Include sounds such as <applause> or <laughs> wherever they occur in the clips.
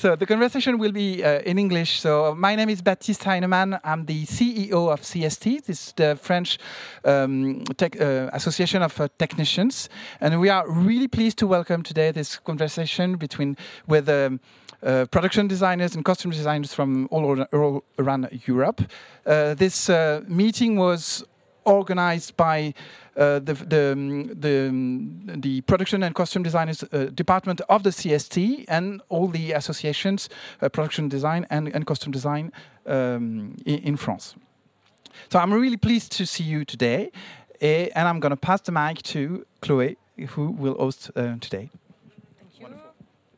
So the conversation will be uh, in English. So my name is Baptiste Heynemann. I'm the CEO of CST. This is the French um, tech, uh, Association of uh, Technicians, and we are really pleased to welcome today this conversation between with. Um, uh, production designers and costume designers from all, all around Europe. Uh, this uh, meeting was organized by uh, the, the, um, the, um, the, production and costume designers uh, department of the CST and all the associations, uh, production design and, and costume design um, in, in, France. So I'm really pleased to see you today, eh, and I'm going to pass the mic to Chloé, who will host today.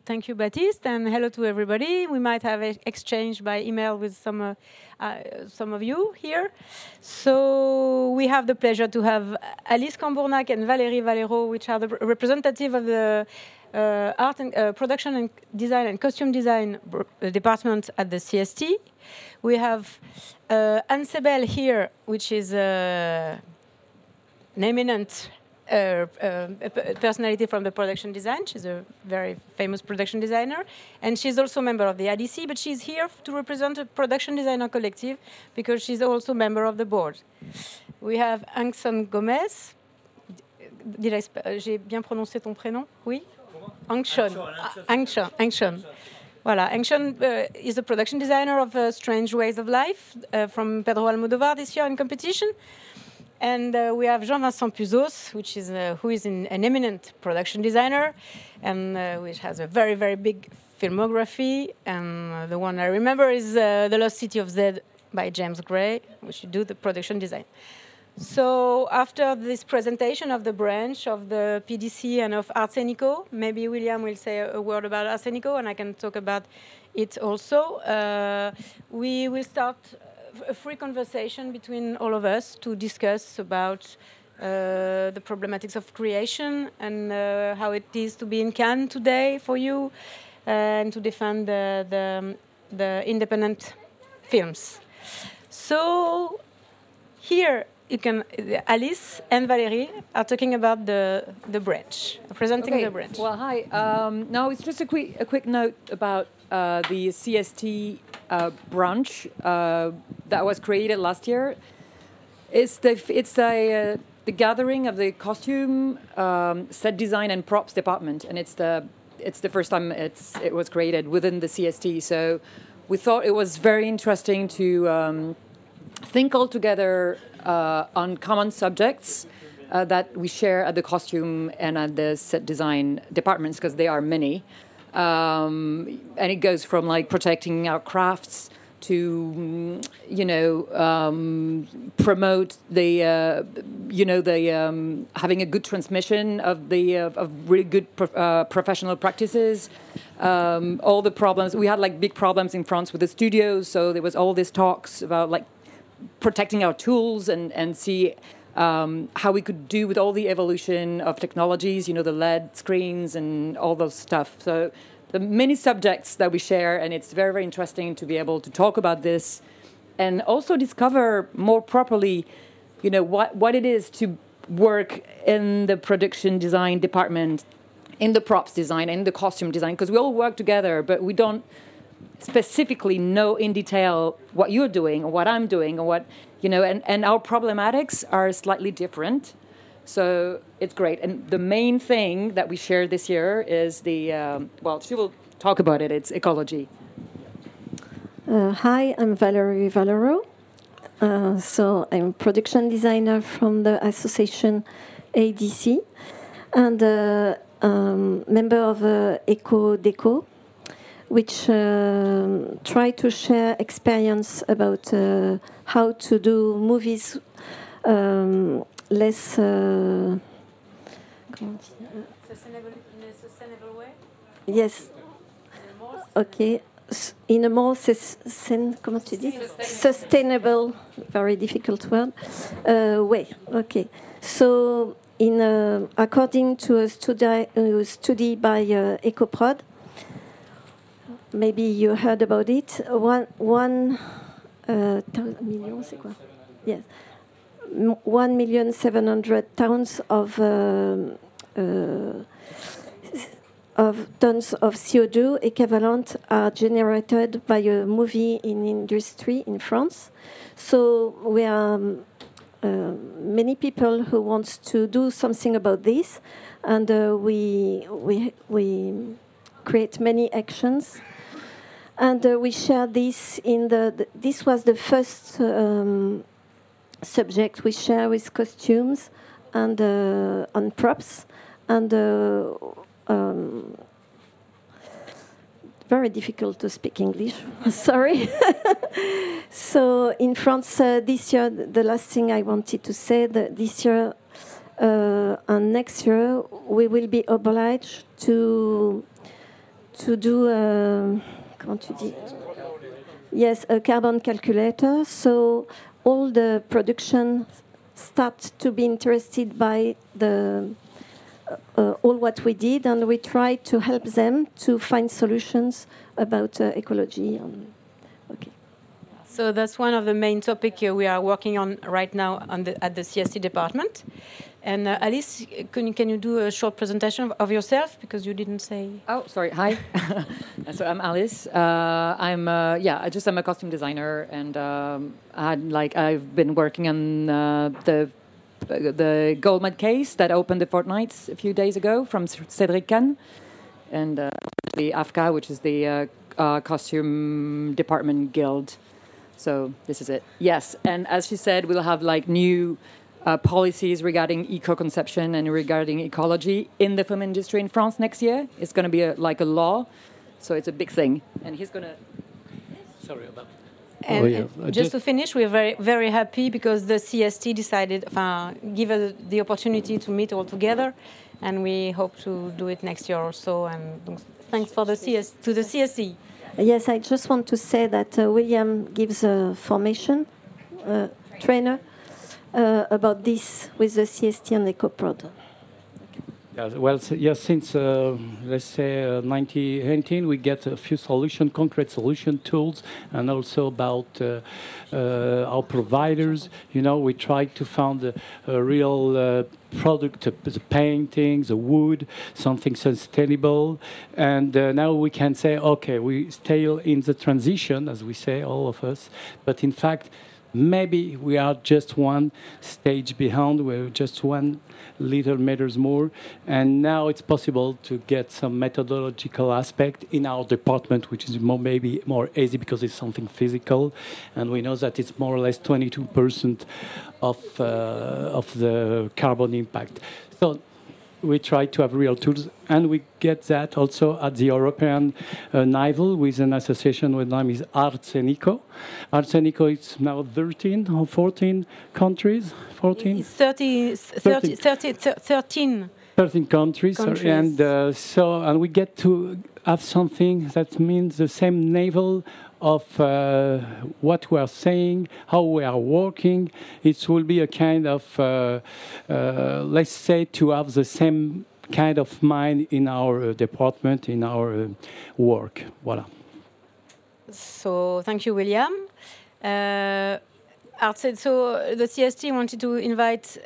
Thank you, Baptiste, and hello to everybody. We might have exchanged by email with some uh, uh, some of you here. So we have the pleasure to have Alice Cambournac and Valérie Valero, which are the representative of the uh, art and uh, production and design and costume design uh, department at the CST. We have uh, Anne Seibel here, which is an eminent uh, uh, personality from the production design. She's a very famous production designer, and she's also a member of the ADC. But she's here to represent a production designer collective because she's also a member of the board. We have Antxón Gómez. Did I uh, j'ai bien prononcé ton prénom? Oui. Angshon. Angshon. Angshon. Voilà, Angshon uh, is a production designer of uh, Strange Ways of Life uh, from Pedro Almodovar this year in competition. And uh, we have Jean-Vincent Puzos, which is uh, who is an, an, eminent production designer, and uh, which has a very very big filmography. And uh, the one I remember is uh, The Lost City of Z by James Gray, which do the production design. So after this presentation of the branch of the PDC and of Arsenico, maybe William will say a word about Arsenico and I can talk about it also. Uh, we will start a free conversation between all of us to discuss about uh, the problematics of creation and uh, how it is to be in Cannes today for you uh, and to defend the, the, the, independent films. So here you can Alice and Valerie are talking about the the branch, presenting okay. the branch. Well, hi. Um, no, it's just a quick a quick note about uh, the CST uh, branch uh, that was created last year. It's the it's the uh, the gathering of the costume, um, set design, and props department, and it's the it's the first time it's it was created within the CST. So we thought it was very interesting to um, think all together uh, on common subjects. Uh, that we share at the costume and at the set design departments because they are many. Um, and it goes from like protecting our crafts to you know um, promote the uh, you know the um, having a good transmission of the uh, of really good pro uh, professional practices. Um, all the problems we had like big problems in France with the studios, so there was all these talks about like protecting our tools and and see. Um, how we could do with all the evolution of technologies, you know, the LED screens and all those stuff. So the many subjects that we share, and it's very, very interesting to be able to talk about this and also discover more properly, you know, what, what it is to work in the production design department, in the props design, in the costume design, because we all work together, but we don't specifically know in detail what you're doing or what I'm doing or what, you know, and, and our problematics are slightly different. So it's great. And the main thing that we share this year is the, um, well, she will talk about it, it's ecology. Uh, hi, I'm Valerie Valero. Uh, so I'm production designer from the association ADC and uh, um, member of uh, Eco Deco, which um, try to share experience about uh, how to do movies um, less. Uh, sustainable way? Yes. Okay. In a more sen, comment tu dis? sustainable, very difficult word, uh, way. Okay. So, in uh, according to a study, uh, study by uh, EcoProd, maybe you heard about it. One one uh, million, c'est quoi? Yes. 1,700,000 tons of uh, uh, of tons of CO2 equivalent are generated by a movie in industry in France. So we are um, uh, many people who wants to do something about this, and uh, we we we create many actions, and uh, we share this in the, the. This was the first um, subject we share with costumes and uh, on props and. Uh, um, very difficult to speak English. <laughs> Sorry. <laughs> so in France uh, this year, the last thing I wanted to say that this year uh, and next year we will be obliged to to do. Uh, tu dis? Yes, a carbon calculator. So all the production start to be interested by the uh, all what we did, and we tried to help them to find solutions about uh, ecology. Okay. So that's one of the main topics we are working on right now on the, at the CST department. And uh, Alice, can, can you do a short presentation of, yourself because you didn't say? Oh, sorry. Hi. <laughs> so I'm Alice. Uh, I'm uh, yeah. I just I'm a costume designer, and um, I had like I've been working on uh, the the Goldman case that opened the fortnight a few days ago from Cedric Kahn, and uh, the AFCCA, which is the uh, Costume Department Guild. So this is it. Yes, and as she said, we'll have like new uh, policies regarding eco-conception and regarding ecology in the film industry in France next year. It's going to be a, like a law, so it's a big thing. And he's going to. Sorry about. And, oh, yeah. and just, to finish, we're very very happy because the CST decided, uh, give us the opportunity to meet all together, and we hope to do it next year or so. And thanks for the CS to the CST. Yes, I just want to say that uh, William gives a formation uh, trainer uh, about this with the CST and EcoProd. Yeah, well, yeah, since uh, let's say uh, 2018, we get a few solution, concrete solution tools, and also about uh, uh our providers. You know, we try to find a, a real uh, product, the painting, the wood, something sustainable, and uh, now we can say, okay, we stay in the transition, as we say, all of us, but in fact maybe we are just one stage behind we're just one little meters more. And now it's possible to get some methodological aspect in our department, which is more, maybe more easy because it's something physical. And we know that it's more or less 22% of, uh, of the carbon impact. So we try to have real tools, and we get that also at the European uh, NIVAL with an association with name is Arts and Eco. Arts and Eco is now 13 or 14 countries. 14? 30, 30, 30, 13. 13 countries, countries. and uh, so and we get to have something that means the same naval of uh, what we are saying, how we are working. It will be a kind of, uh, uh, let's say, to have the same kind of mind in our uh, department, in our uh, work. Voilà. So, thank you, William. Uh, said so the CST wanted to invite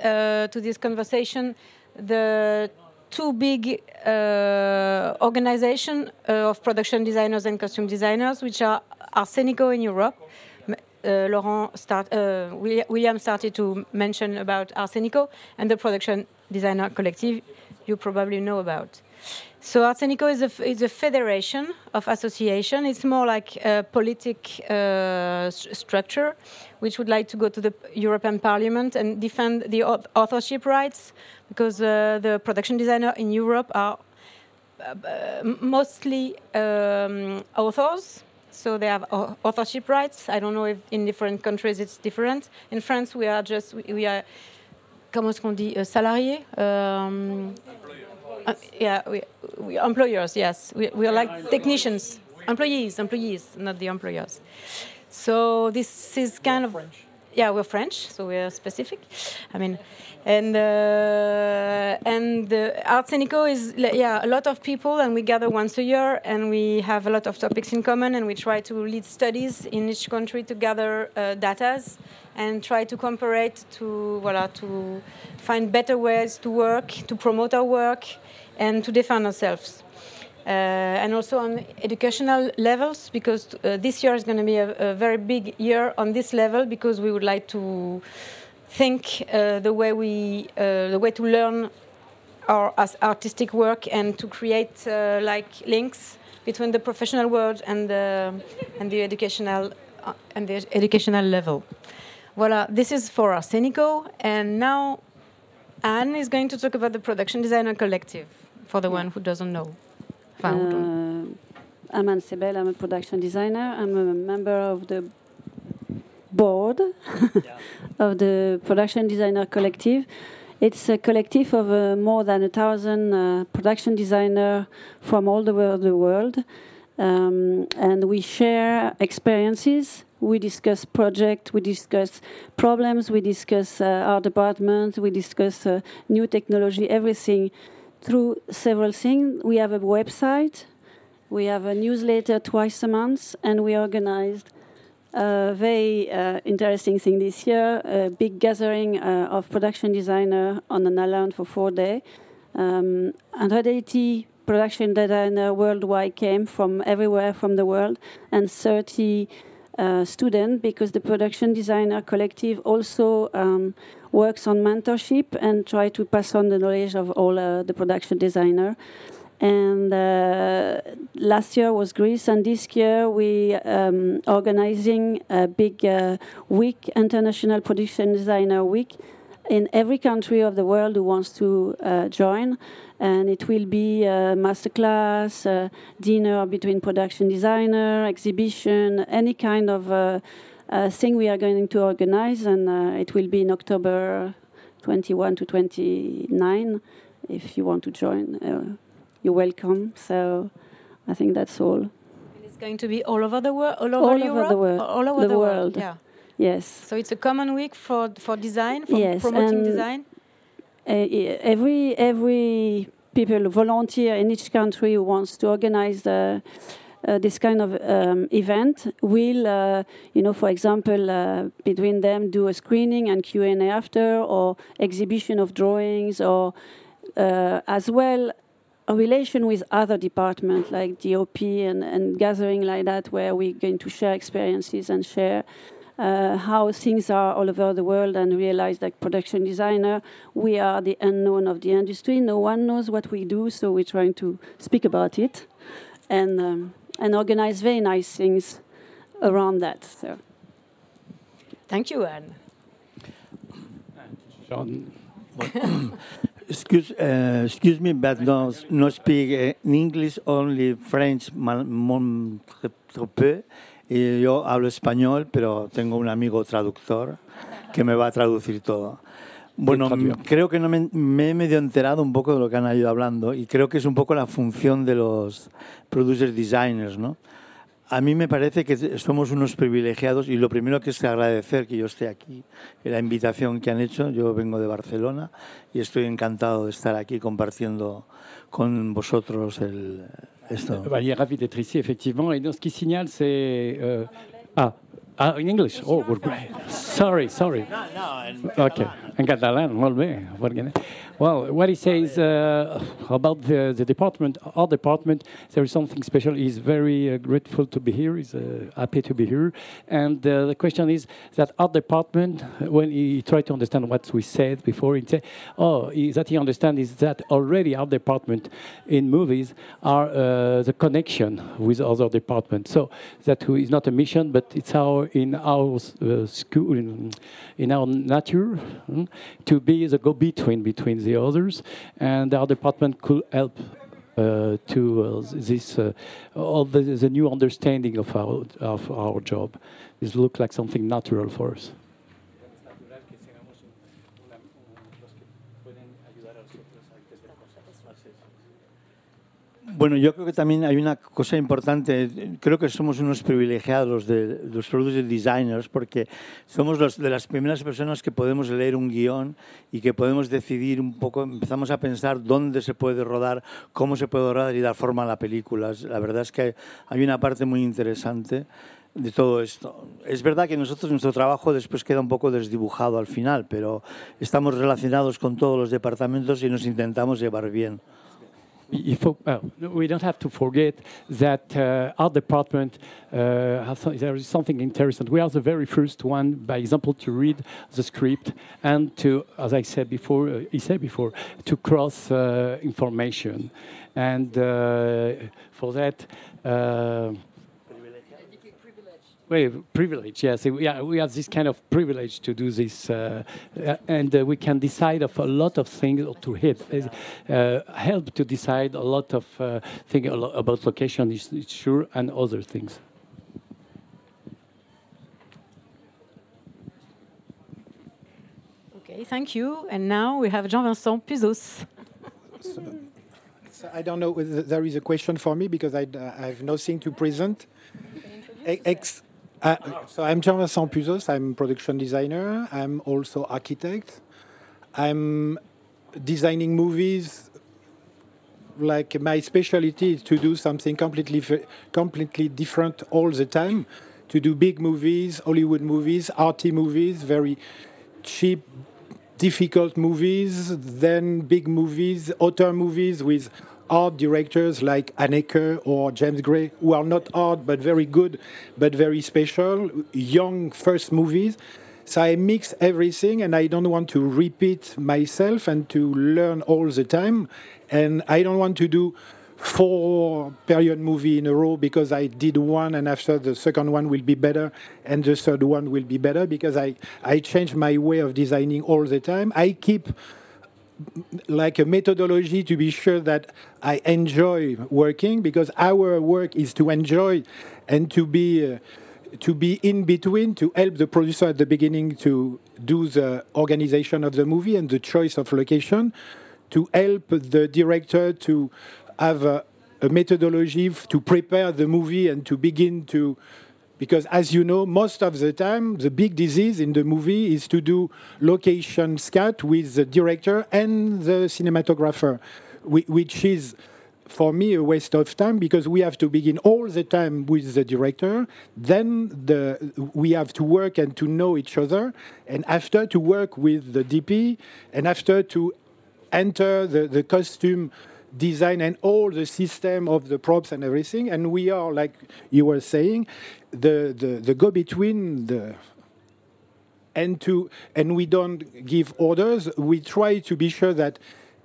to this conversation the two big uh, organizations uh, of production designers and costume designers, which are Arsénico in Europe. Uh, Laurent start, uh, William started to mention about Arsénico and the production designer collective you probably know about. So Arsénico is a, is a federation of association. It's more like a politic uh, st structure, which would like to go to the European Parliament and defend the authorship rights, because uh, the production designer in Europe are uh, mostly um, authors. So they have authorship rights. I don't know if in different countries it's different. In France, we are just we, are comment est-ce qu'on dit uh, salariés. Um, uh, yeah, we, we, employers. Yes, we, we are like technicians, employees, employees, not the employers. So this is kind of yeah, we're French, so we're specific. I mean, and uh, and uh, Arsénico is yeah a lot of people, and we gather once a year, and we have a lot of topics in common, and we try to lead studies in each country to gather uh, datas and try to compare it to voilà to find better ways to work, to promote our work, and to defend ourselves. Uh, and also on educational levels because uh, this year is going to be a, a, very big year on this level because we would like to think uh, the way we uh, the way to learn our artistic work and to create uh, like links between the professional world and the and the educational uh, and the educational level. Voilà, this is for Arsenico, and now Anne is going to talk about the Production Designer Collective for the one who doesn't know. Uh, I'm Anne Seibel, I'm a production designer. I'm a member of the board <laughs> of the Production Designer Collective. It's a collective of uh, more than a thousand uh, production designers from all over the world. Um, and we share experiences. We discuss projects, we discuss problems, we discuss uh, our department, we discuss uh, new technology, everything through several things. We have a website, we have a newsletter twice a month, and we organized a very uh, interesting thing this year a big gathering uh, of production designers on an island for four days. Um, 180 production designers worldwide came from everywhere from the world, and 30 uh, students because the production designer collective also um, works on mentorship and try to pass on the knowledge of all uh, the production designer. And uh, last year was Greece, and this year we um, organizing a big uh, week, International Production Designer Week, in every country of the world who wants to uh, join. And it will be a masterclass, a dinner between production designer, exhibition, any kind of uh, uh, thing we are going to organize. And uh, it will be in October 21 to 29 if you want to join you're welcome. So I think that's all. And it's going to be all over the world, all over, all Europe? over the world, all over the, the world. world. Yeah. Yes. So it's a common week for for design, for yes, promoting design. Every every people volunteer in each country who wants to organize the. Uh, this kind of um, event will, uh, you know, for example, uh, between them do a screening and Q and A after, or exhibition of drawings, or uh, as well a relation with other departments like DOP and, and gathering like that, where we're going to share experiences and share uh, how things are all over the world and realize that production designer, we are the unknown of the industry. No one knows what we do, so we're trying to speak about it and, um, and organize very nice things around that. So. Thank you, Anne. John. <coughs> Excuse, uh, excuse me, but no, no speak uh, English, only French, mon, très peu. Y yo hablo español, pero tengo un amigo traductor que me va a traducir todo. Bueno, creo que no me, me, he medio enterado un poco de lo que han ido hablando y creo que es un poco la función de los producer designers, ¿no? A mí me parece que somos unos privilegiados y lo primero que es agradecer que yo esté aquí, la invitación que han hecho. Yo vengo de Barcelona y estoy encantado de estar aquí compartiendo con vosotros el, Bah, il est ravi d'être ici, effectivement. Et donc, ce qui signale, c'est. Euh, ah, ah, in English? Oh, we're great. Sorry, sorry. No, no. Okay. En catalán, molt bé. Well, what he says uh, about the, the department, our department, there is something special. He's very uh, grateful to be here. He's uh, happy to be here. And uh, the question is that our department, when he tried to understand what we said before, he said, oh, that he understands is that already our department in movies are uh, the connection with other departments. So that is not a mission, but it's our in our uh, school, in, in our nature, hmm, to be the go-between between the others, and our department could help uh, to uh, this uh, all the, the, new understanding of our of our job. This looked like something natural for us. Bueno, yo creo que también hay una cosa importante. Creo que somos unos privilegiados de, los producer designers porque somos los, de las primeras personas que podemos leer un guion y que podemos decidir un poco, empezamos a pensar dónde se puede rodar, cómo se puede rodar y dar forma a la película. La verdad es que hay una parte muy interesante de todo esto. Es verdad que nosotros nuestro trabajo después queda un poco desdibujado al final, pero estamos relacionados con todos los departamentos y nos intentamos llevar bien. Faut, we don't have to forget that uh, our department uh, has, there is something interesting. We are the very first one, by example, to read the script and to, as I said before, uh, he said before, to cross uh, information, and uh, for that. Uh, well, privilege, yes. We, are, we have this kind of privilege to do this, uh, uh, and uh, we can decide of a lot of things to hit, uh, help to decide a lot of uh, things about location, is, is sure, and other things. Okay, thank you. And now we have Jean-Vincent Puzos. So, <laughs> so I don't know whether there is a question for me because I, I have nothing to present. Ex uh, so I'm Jean-Vincent Puzos. I'm production designer. I'm also architect. I'm designing movies. Like my specialty is to do something completely completely different all the time. To do big movies, Hollywood movies, arty movies, very cheap, difficult movies, then big movies, auteur movies with art directors like Haneke or James Gray, who are not art but very good, but very special, young first movies. So I mix everything and I don't want to repeat myself and to learn all the time. And I don't want to do four period movie in a row because I did one and after the second one will be better and the third one will be better because I, I change my way of designing all the time. I keep like a methodology to be sure that I enjoy working because our work is to enjoy and to be uh, to be in between to help the producer at the beginning to do the organization of the movie and the choice of location to help the director to have a, a methodology to prepare the movie and to begin to because as you know, most of the time, the big disease in the movie is to do location scat with the director and the cinematographer, which is for me a waste of time because we have to begin all the time with the director. Then the, we have to work and to know each other. And after to work with the dp and after to enter the, the costume design and all the system of the props and everything. And we are, like you were saying, the, the, the go between the and to and we don't give orders. We try to be sure that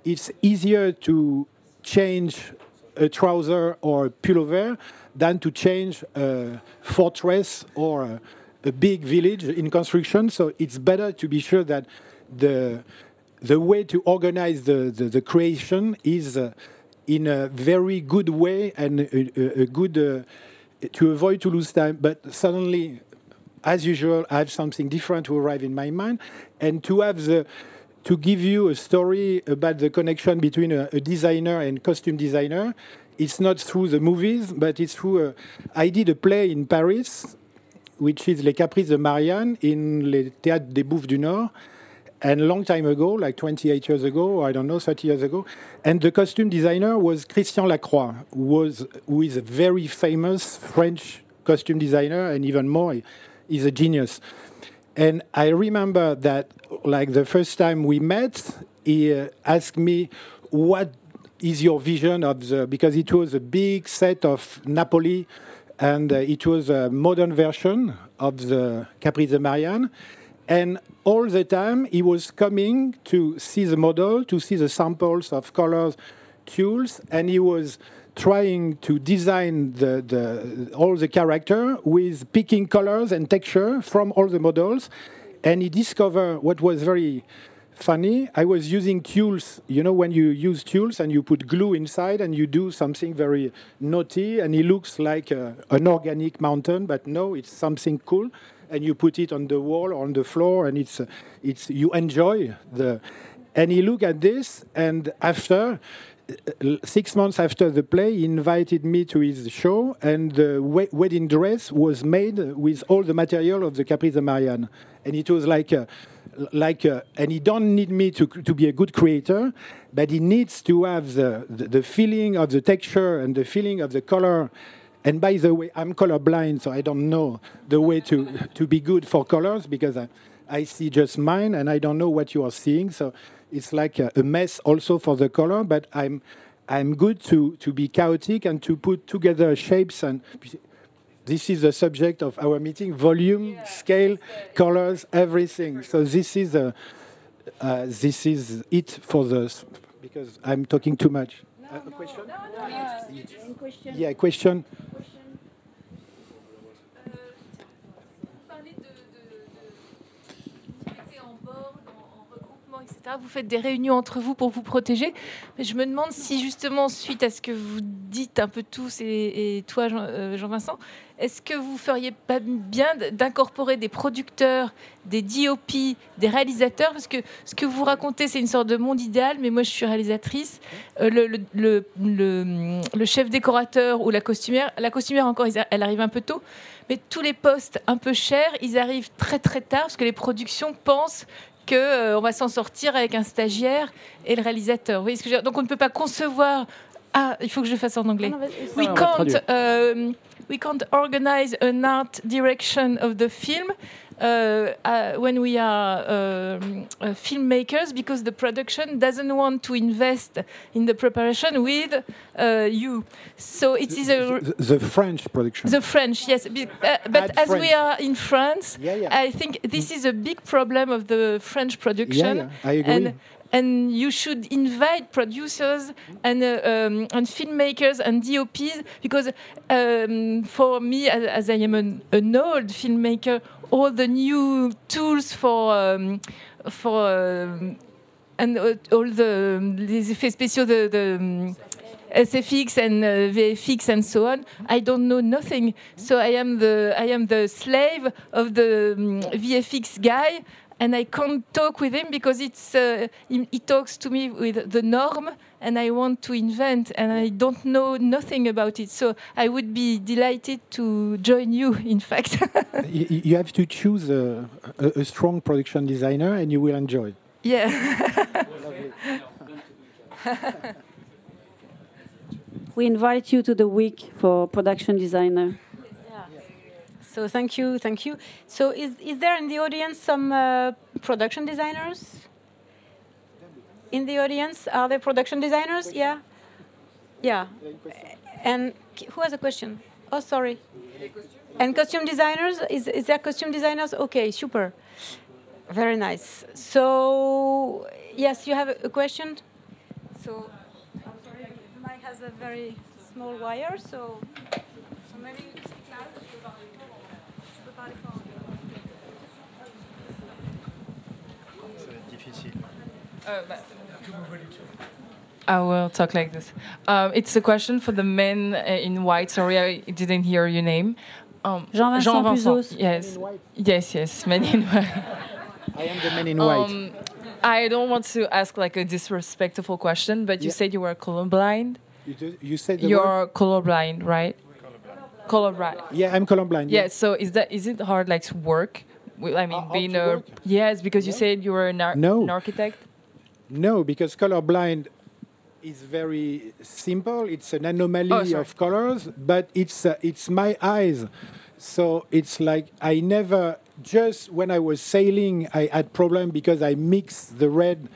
it's easier to change a trouser or a pullover than to change a fortress or a, a big village in construction. So it's better to be sure that the the way to organize the, the, the creation is uh, in a very good way and a, a good uh, to avoid to lose time. But suddenly, as usual, I have something different to arrive in my mind, and to have the to give you a story about the connection between a, a designer and costume designer. It's not through the movies, but it's through. A, I did a play in Paris, which is Les Caprices de Marianne in le Théâtre des Bouffes du Nord and long time ago, like 28 years ago, I don't know, 30 years ago. And the costume designer was Christian Lacroix, who, was, who is a very famous French costume designer, and even more, he's a genius. And I remember that, like the first time we met, he uh, asked me, What is your vision of the. Because it was a big set of Napoli, and uh, it was a modern version of the Caprice de Marianne. And all the time, he was coming to see the model, to see the samples of colors, tools, and he was trying to design the, the, all the character with picking colors and texture from all the models. And he discovered what was very funny. I was using tools, you know, when you use tools and you put glue inside and you do something very naughty and it looks like a, an organic mountain, but no, it's something cool and you put it on the wall or on the floor, and it's it's you enjoy the. And he looked at this, and after six months after the play, he invited me to his show, and the wedding dress was made with all the material of the Caprice de Marianne, and it was like. A, like a, and he don't need me to to be a good creator, but he needs to have the, the, the feeling of the texture and the feeling of the color and by the way, I'm colorblind, so I don't know the way to, to be good for colors because I, I see just mine and I don't know what you are seeing. So it's like a, a mess also for the color, but I'm, I'm good to, to be chaotic and to put together shapes and this is the subject of our meeting volume scale colors everything. So this is a, uh, this is it for the because i'm talking too much no, uh, a question? no, no, yeah. question? Yeah question Vous faites des réunions entre vous pour vous protéger. Je me demande si justement, suite à ce que vous dites un peu tous et, toi, euh, Jean-Vincent, est-ce que vous feriez pas bien d'incorporer des producteurs, des DOP, des réalisateurs? Parce que ce que vous racontez, c'est une sorte de monde idéal, mais moi je suis réalisatrice. Euh, le, chef décorateur ou la costumière, la costumière encore, elle arrive un peu tôt, mais tous les postes un peu chers, ils arrivent très très tard parce que les productions pensent qu'on euh, va s'en sortir avec un stagiaire et le réalisateur. Vous voyez ce que je veux dire? Donc on ne peut pas concevoir. Ah, il faut que je le fasse en anglais. Ah we can't, um, we can't organize an art direction of the film when we are um, uh, filmmakers because the production doesn't want to invest in the preparation with uh, you. So it is a the, the, French production. The French, yes, uh, but as French. we are in France, yeah, yeah. I think this is a big problem of the French production. Yeah, I agree. And, and you should invite producers and uh, um, and filmmakers and DOPs because um, for me, as, as I am an, an, old filmmaker, all the new tools for um, for um, and all the les effets spéciaux the, the um, SFX and uh, VFX and so on. I don't know nothing, so I am the I am the slave of the um, VFX guy and I can't talk with him because it's uh, he, he, talks to me with the norm, and I want to invent, and I don't know nothing about it. So I would be delighted to join you. In fact, <laughs> you, you, have to choose a, a, a, strong production designer, and you will enjoy. Yeah. <laughs> we invite you to the week for production designer. So thank you, thank you. So is, is there in the audience some uh, production designers? In the audience, are there production designers? Yeah? Yeah. And who has a question? Oh, sorry. And costume designers? Is, is there costume designers? Okay, super. Very nice. So, yes, you have a question? So, I'm sorry, the mic has a very small wire, so, so maybe Uh, I will talk like this. Um, it's a question for the men uh, in white. Sorry, I didn't hear your name. Um, Jean-Vincent Jean Yes. Yes, yes, men in white. I am the man in white. Um, I don't want to ask like a disrespectful question, but you yeah. said you were colorblind. You, you said you're word? colorblind, right? Colorblind. Yeah, I'm colorblind. Yeah. yeah. So is that is it hard like to work? I mean, uh, being a yes, because you said you were an, ar- no. an architect. No, because colorblind is very simple. It's an anomaly oh, of colors, but it's uh, it's my eyes. So it's like I never just when I was sailing, I had problem because I mixed the red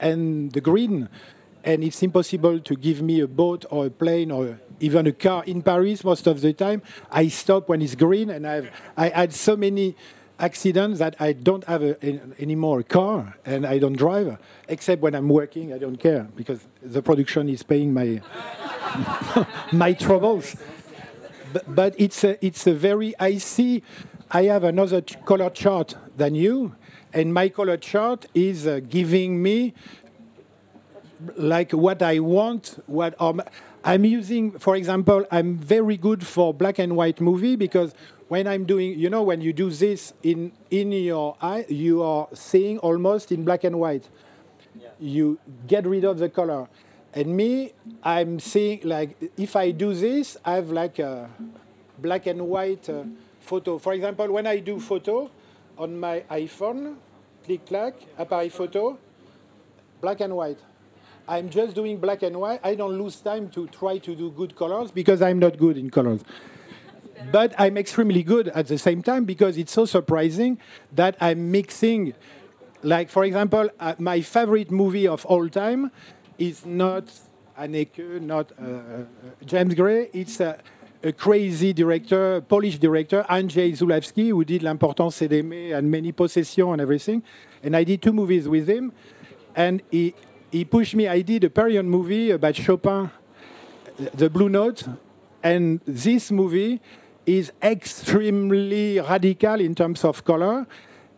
and the green, and it's impossible to give me a boat or a plane or even a car in Paris most of the time. I stop when it's green, and I've I had so many accidents that I don't have a, anymore a car and I don't drive, except when I'm working. I don't care because the production is paying my <laughs> my troubles. But, but, it's a, it's a very I see. I have another color chart than you, and my color chart is uh, giving me like what I want. What um, I'm using, for example, I'm very good for black and white movie because when I'm doing, you know, when you do this in in your eye, you are seeing almost in black and white. Yeah. You get rid of the color. And me, I'm seeing like if I do this, I have like a black and white uh, photo. For example, when I do photo on my iPhone, click clack, appareil photo, black and white. I'm just doing black and white. I don't lose time to try to do good colors because I'm not good in colors but I'm extremely good at the same time because it's so surprising that I'm mixing. Like, for example, uh, my favorite movie of all time is not. Haneke, not uh, uh, James Gray. It's a, a crazy director, Polish director, Andrzej Zulawski, who did L'important c'est d'aimer and many possessions and everything. And I did two movies with him. And he, he pushed me. I did a period movie about Chopin, The Blue Note. And this movie is extremely radical in terms of color.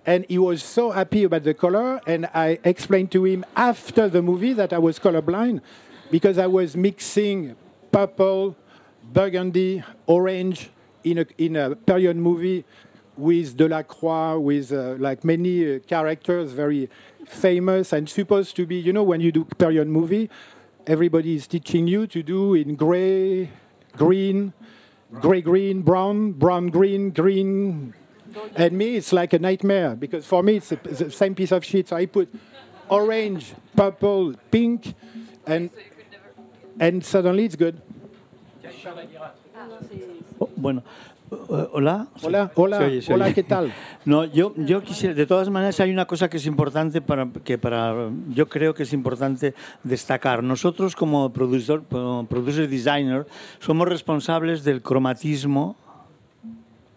And he was so happy about the color. And I explained to him after the movie that I was colorblind because I was mixing purple, burgundy, orange in a, in a period movie with Delacroix, with uh, like many uh, characters, very famous and supposed to be, you know, when you do period movie, everybody is teaching you to do in gray, green, gray, green, brown, brown, green, green. And me, it's like a nightmare because for me, it's, a, the same piece of shit. So I put orange, purple, pink, and and suddenly it's good. Oh, bueno, hola. Hola, hola, Se oye, se hola, oye. ¿qué tal? <laughs> No, yo, yo quisiera, de todas maneras hay una cosa que es importante para, que para, yo creo que es importante destacar. Nosotros como productor, como producer designer, somos responsables del cromatismo,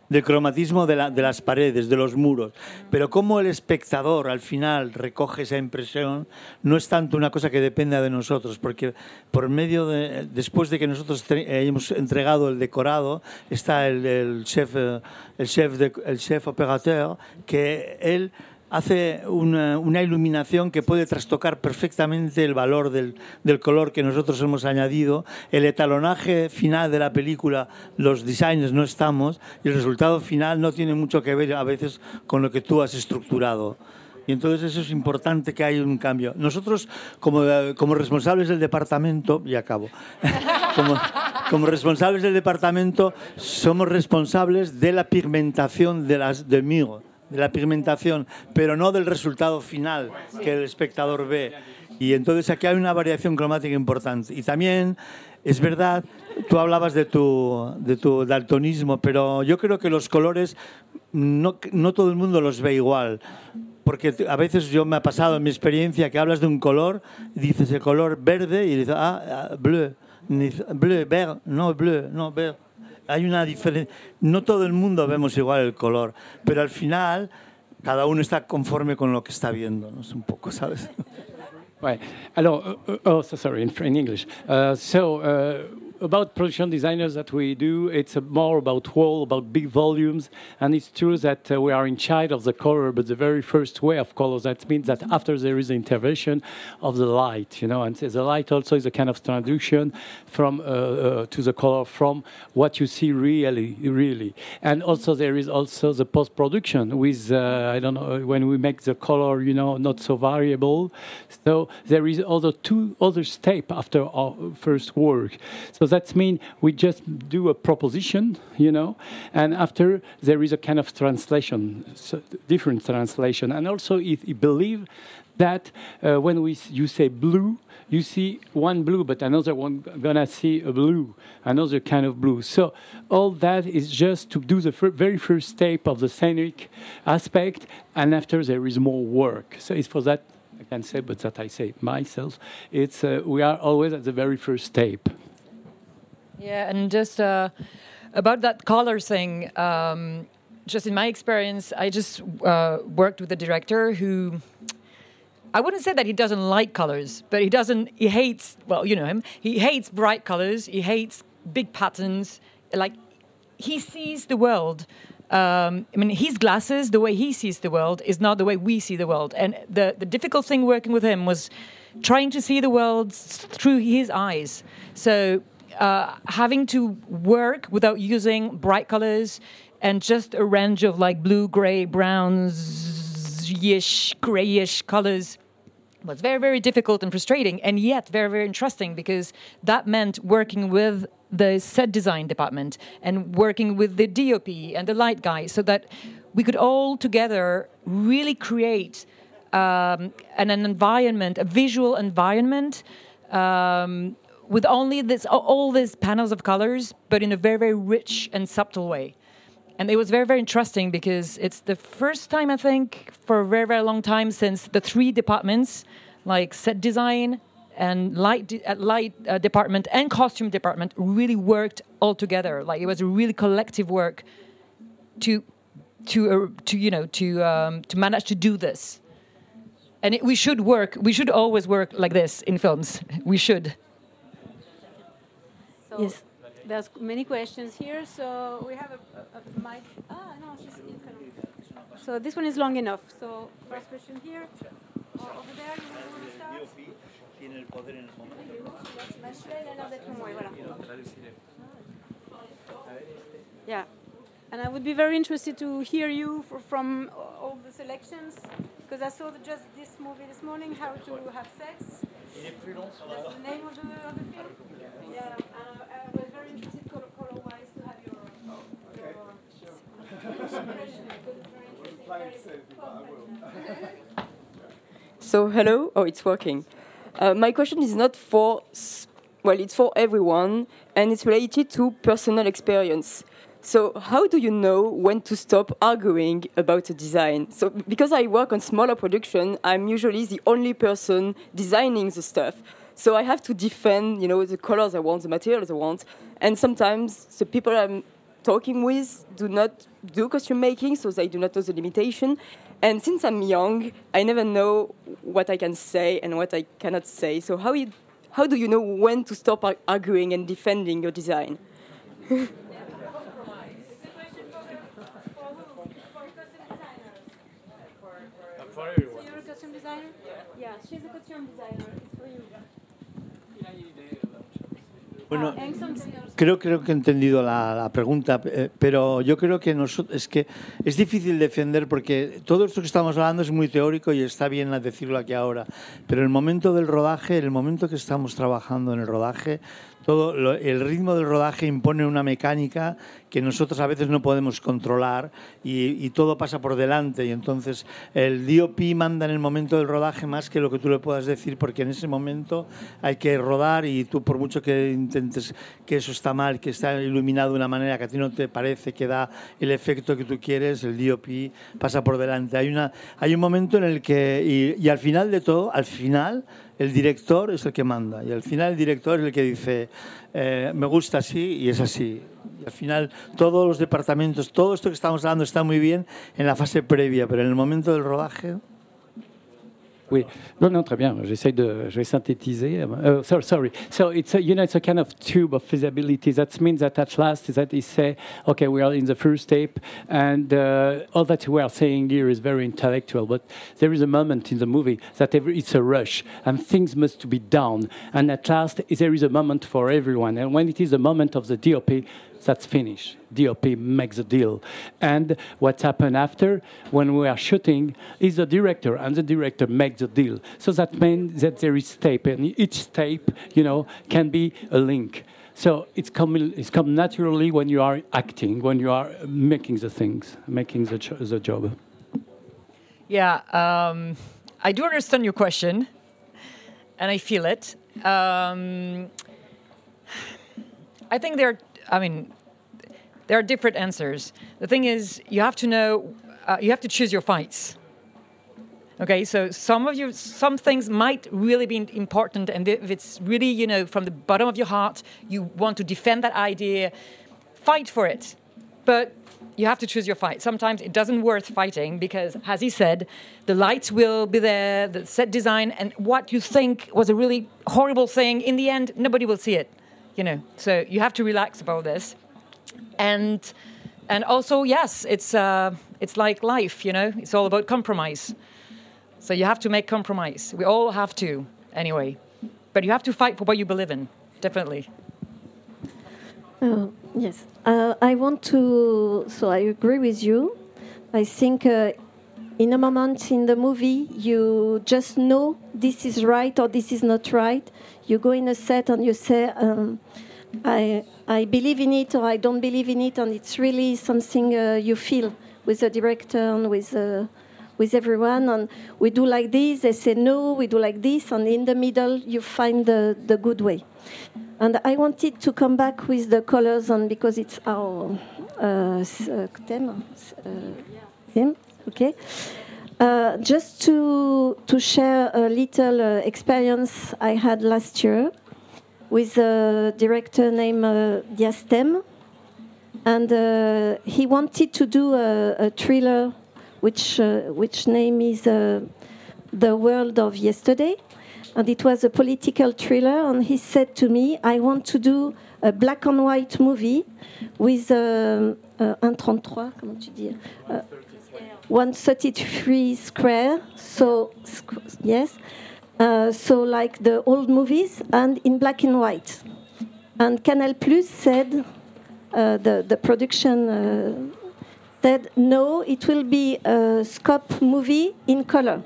del cromatismo de, la- de las paredes, de los muros. Pero cómo el espectador al final recoge esa impresión no es tanto una cosa que dependa de nosotros, porque por medio de, después de que nosotros tre- hemos entregado el decorado, está el, chef, eh, el chef, de- el chef operateur, que él hace una, una iluminación que puede trastocar perfectamente el valor del, color que nosotros hemos añadido. El etalonaje final de la película, los designers no estamos y el resultado final no tiene mucho que ver a veces con lo que tú has estructurado. Y entonces eso es importante que haya un cambio. Nosotros, como, eh, como responsables del departamento, y acabo, <laughs> como, responsables del departamento, somos responsables de la pigmentación de las, del muro, de la pigmentación, pero no del resultado final que el espectador ve. Y entonces aquí hay una variación cromática importante. Y también es verdad, tú hablabas de tu, de tu daltonismo, pero yo creo que los colores no, no todo el mundo los ve igual. Porque a veces yo me ha pasado en mi experiencia que hablas de un color, dices el color verde y dices, ah, ah, bleu, bleu, verde, no, bleu, no, verde. Hay una diferencia. No todo el mundo vemos igual el color, pero al final cada uno está conforme con lo que está viendo, ¿no? Es un poco, ¿sabes? Right. Alors, uh, uh, oh, so sorry, in, in English. Uh, so, uh, about production designers that we do, it's more about wall, about big volumes, and it's true that uh, we are in charge of the color, but the very first way of colors, that means that after there is intervention of the light, you know, and the light also is a kind of transition from uh, uh, to the color from what you see really, really, and also there is also the post production with uh, I don't know when we make the color, you know, not so variable. So there is other two other step after our first work. So that means we just do a proposition, you know, and after there is a kind of translation, so different translation, and also if you believe that uh, when we you say blue, you see one blue, but another one gonna see a blue, another kind of blue. So all that is just to do the fir- very first step of the scenic aspect, and after there is more work. So it's for that I can say, but that I say myself. It's uh, we are always at the very first step. Yeah, and just uh, about that color thing, um, just in my experience, I just uh, worked with a director who. I wouldn't say that he doesn't like colors, but he doesn't. He hates. Well, you know him. He hates bright colors. He hates big patterns. Like he sees the world. Um, I mean, his glasses, the way he sees the world, is not the way we see the world. And the the difficult thing working with him was trying to see the world through his eyes. So uh, having to work without using bright colors and just a range of like blue, gray, browns, yish, grayish colors was very, very difficult and frustrating, and yet very, very interesting because that meant working with the set design department and working with the DOP and the light guy so that we could all together really create um, an, an environment, a visual environment. Um, with only this, all these panels of colors, but in a very, very rich and subtle way. And it was very, very interesting because it's the first time, I think, for a very, very long time since the three departments, like set design, and light de- uh, light uh, department and costume department really worked all together. Like it was a really collective work to to uh, to you know to um, to manage to do this. And it, we should work. We should always work like this in films. <laughs> We should. So Yes. There's many questions here, so we have a, a, a mic. Ah, no, she's in kind of- So this one is long enough. So first question here. Or over there, you want to start il a l'air d'être moins, voilà. Yeah. And I would be very interested to hear you for, from all the selections, because I saw the, just this movie this morning, How to Have Sex. That's the name of the, of the film. Yeah, I, was very interested color, color-wise to have your, your very interesting. very complex. So hello. Oh, it's working. Uh, my question is not for well, it's for everyone, and it's related to personal experience. So how do you know when to stop arguing about a design? So because I work on smaller production, I'm usually the only person designing the stuff. So I have to defend, you know, the colors I want, the materials I want, and sometimes the people I'm talking with do not do costume making, so they do not know the limitation. And since I'm young, I never know what I can say and what I cannot say. So how you, how do you know when to stop arguing and defending your design? <laughs> designer? Yeah, she's a costume designer. It's for you. Bueno, Ah. Creo, creo que he entendido la, la pregunta, eh, pero yo creo que nosotros, es que es difícil defender porque todo esto que estamos hablando es muy teórico y está bien decirlo aquí ahora, pero el momento del rodaje, el momento que estamos trabajando en el rodaje, todo lo- el ritmo del rodaje impone una mecánica que nosotros a veces no podemos controlar y, y todo pasa por delante y entonces el DOP manda en el momento del rodaje más que lo que tú le puedas decir porque en ese momento hay que rodar y tú por mucho que intentes que eso está mal, que está iluminado de una manera que a ti no te parece que da el efecto que tú quieres, el DOP pasa por delante. Hay, una, hay un momento en el que, y, y al final de todo, al final el director es el que manda y al final el director es el que dice eh, me gusta así y es así. Y al final todos los departamentos, todo esto que estamos hablando está muy bien en la fase previa, pero en el momento del rodaje... Oui, non, non, très bien. J'essaie de, je vais synthétiser. Uh, sorry, sorry. So it's a, you know it's a kind of tube of feasibility. That means that at last is that they say, okay, we are in the first step, and uh, all that we are saying here is very intellectual. But there is a moment in the movie that every, it's a rush, and things must be done. And at last, there is a moment for everyone. And when it is the moment of the DOP, that's finished. DOP makes a deal. And what's happened after, when we are shooting, is the director, and the director makes a deal. So that means that there is tape, and each tape, you know, can be a link. So it's come, it's come naturally when you are acting, when you are making the things, making the, the job. Yeah, um, I do understand your question, and I feel it. Um, I think there, are, I mean, there are different answers. The thing is, you have to know, uh, you have to choose your fights. Okay, so some of you, some things might really be important, and if it's really, you know, from the bottom of your heart, you want to defend that idea, fight for it. But you have to choose your fight. Sometimes it doesn't worth fighting because, as he said, the lights will be there, the set design, and what you think was a really horrible thing, in the end, nobody will see it. You know, so you have to relax about this, and and also yes, it's uh, it's like life. You know, it's all about compromise. So you have to make compromise. We all have to, anyway. But you have to fight for what you believe in, definitely. Uh, yes, uh, I want to. So I agree with you. I think uh, in a moment in the movie, you just know this is right or this is not right. You go in a set and you say, um, I, I believe in it or I don't believe in it, and it's really something uh, you feel with the director and with. Uh, with everyone, and we do like this. They say no, we do like this, and in the middle you find the, the good way. And I wanted to come back with the colors, and because it's our uh, uh, theme, uh, theme, okay. Uh, just to to share a little uh, experience I had last year with a director named uh, Diastème, and uh, he wanted to do a, a thriller, which uh, which name is The World of Yesterday, and it was a political thriller. And he said to me, "I want to do a black and white movie with um, un 33, comment tu dis? Uh, 133 square. So yes, uh, so like the old movies and in black and white. And Canal Plus said uh, the the production uh, said no, it will be a scope movie in color.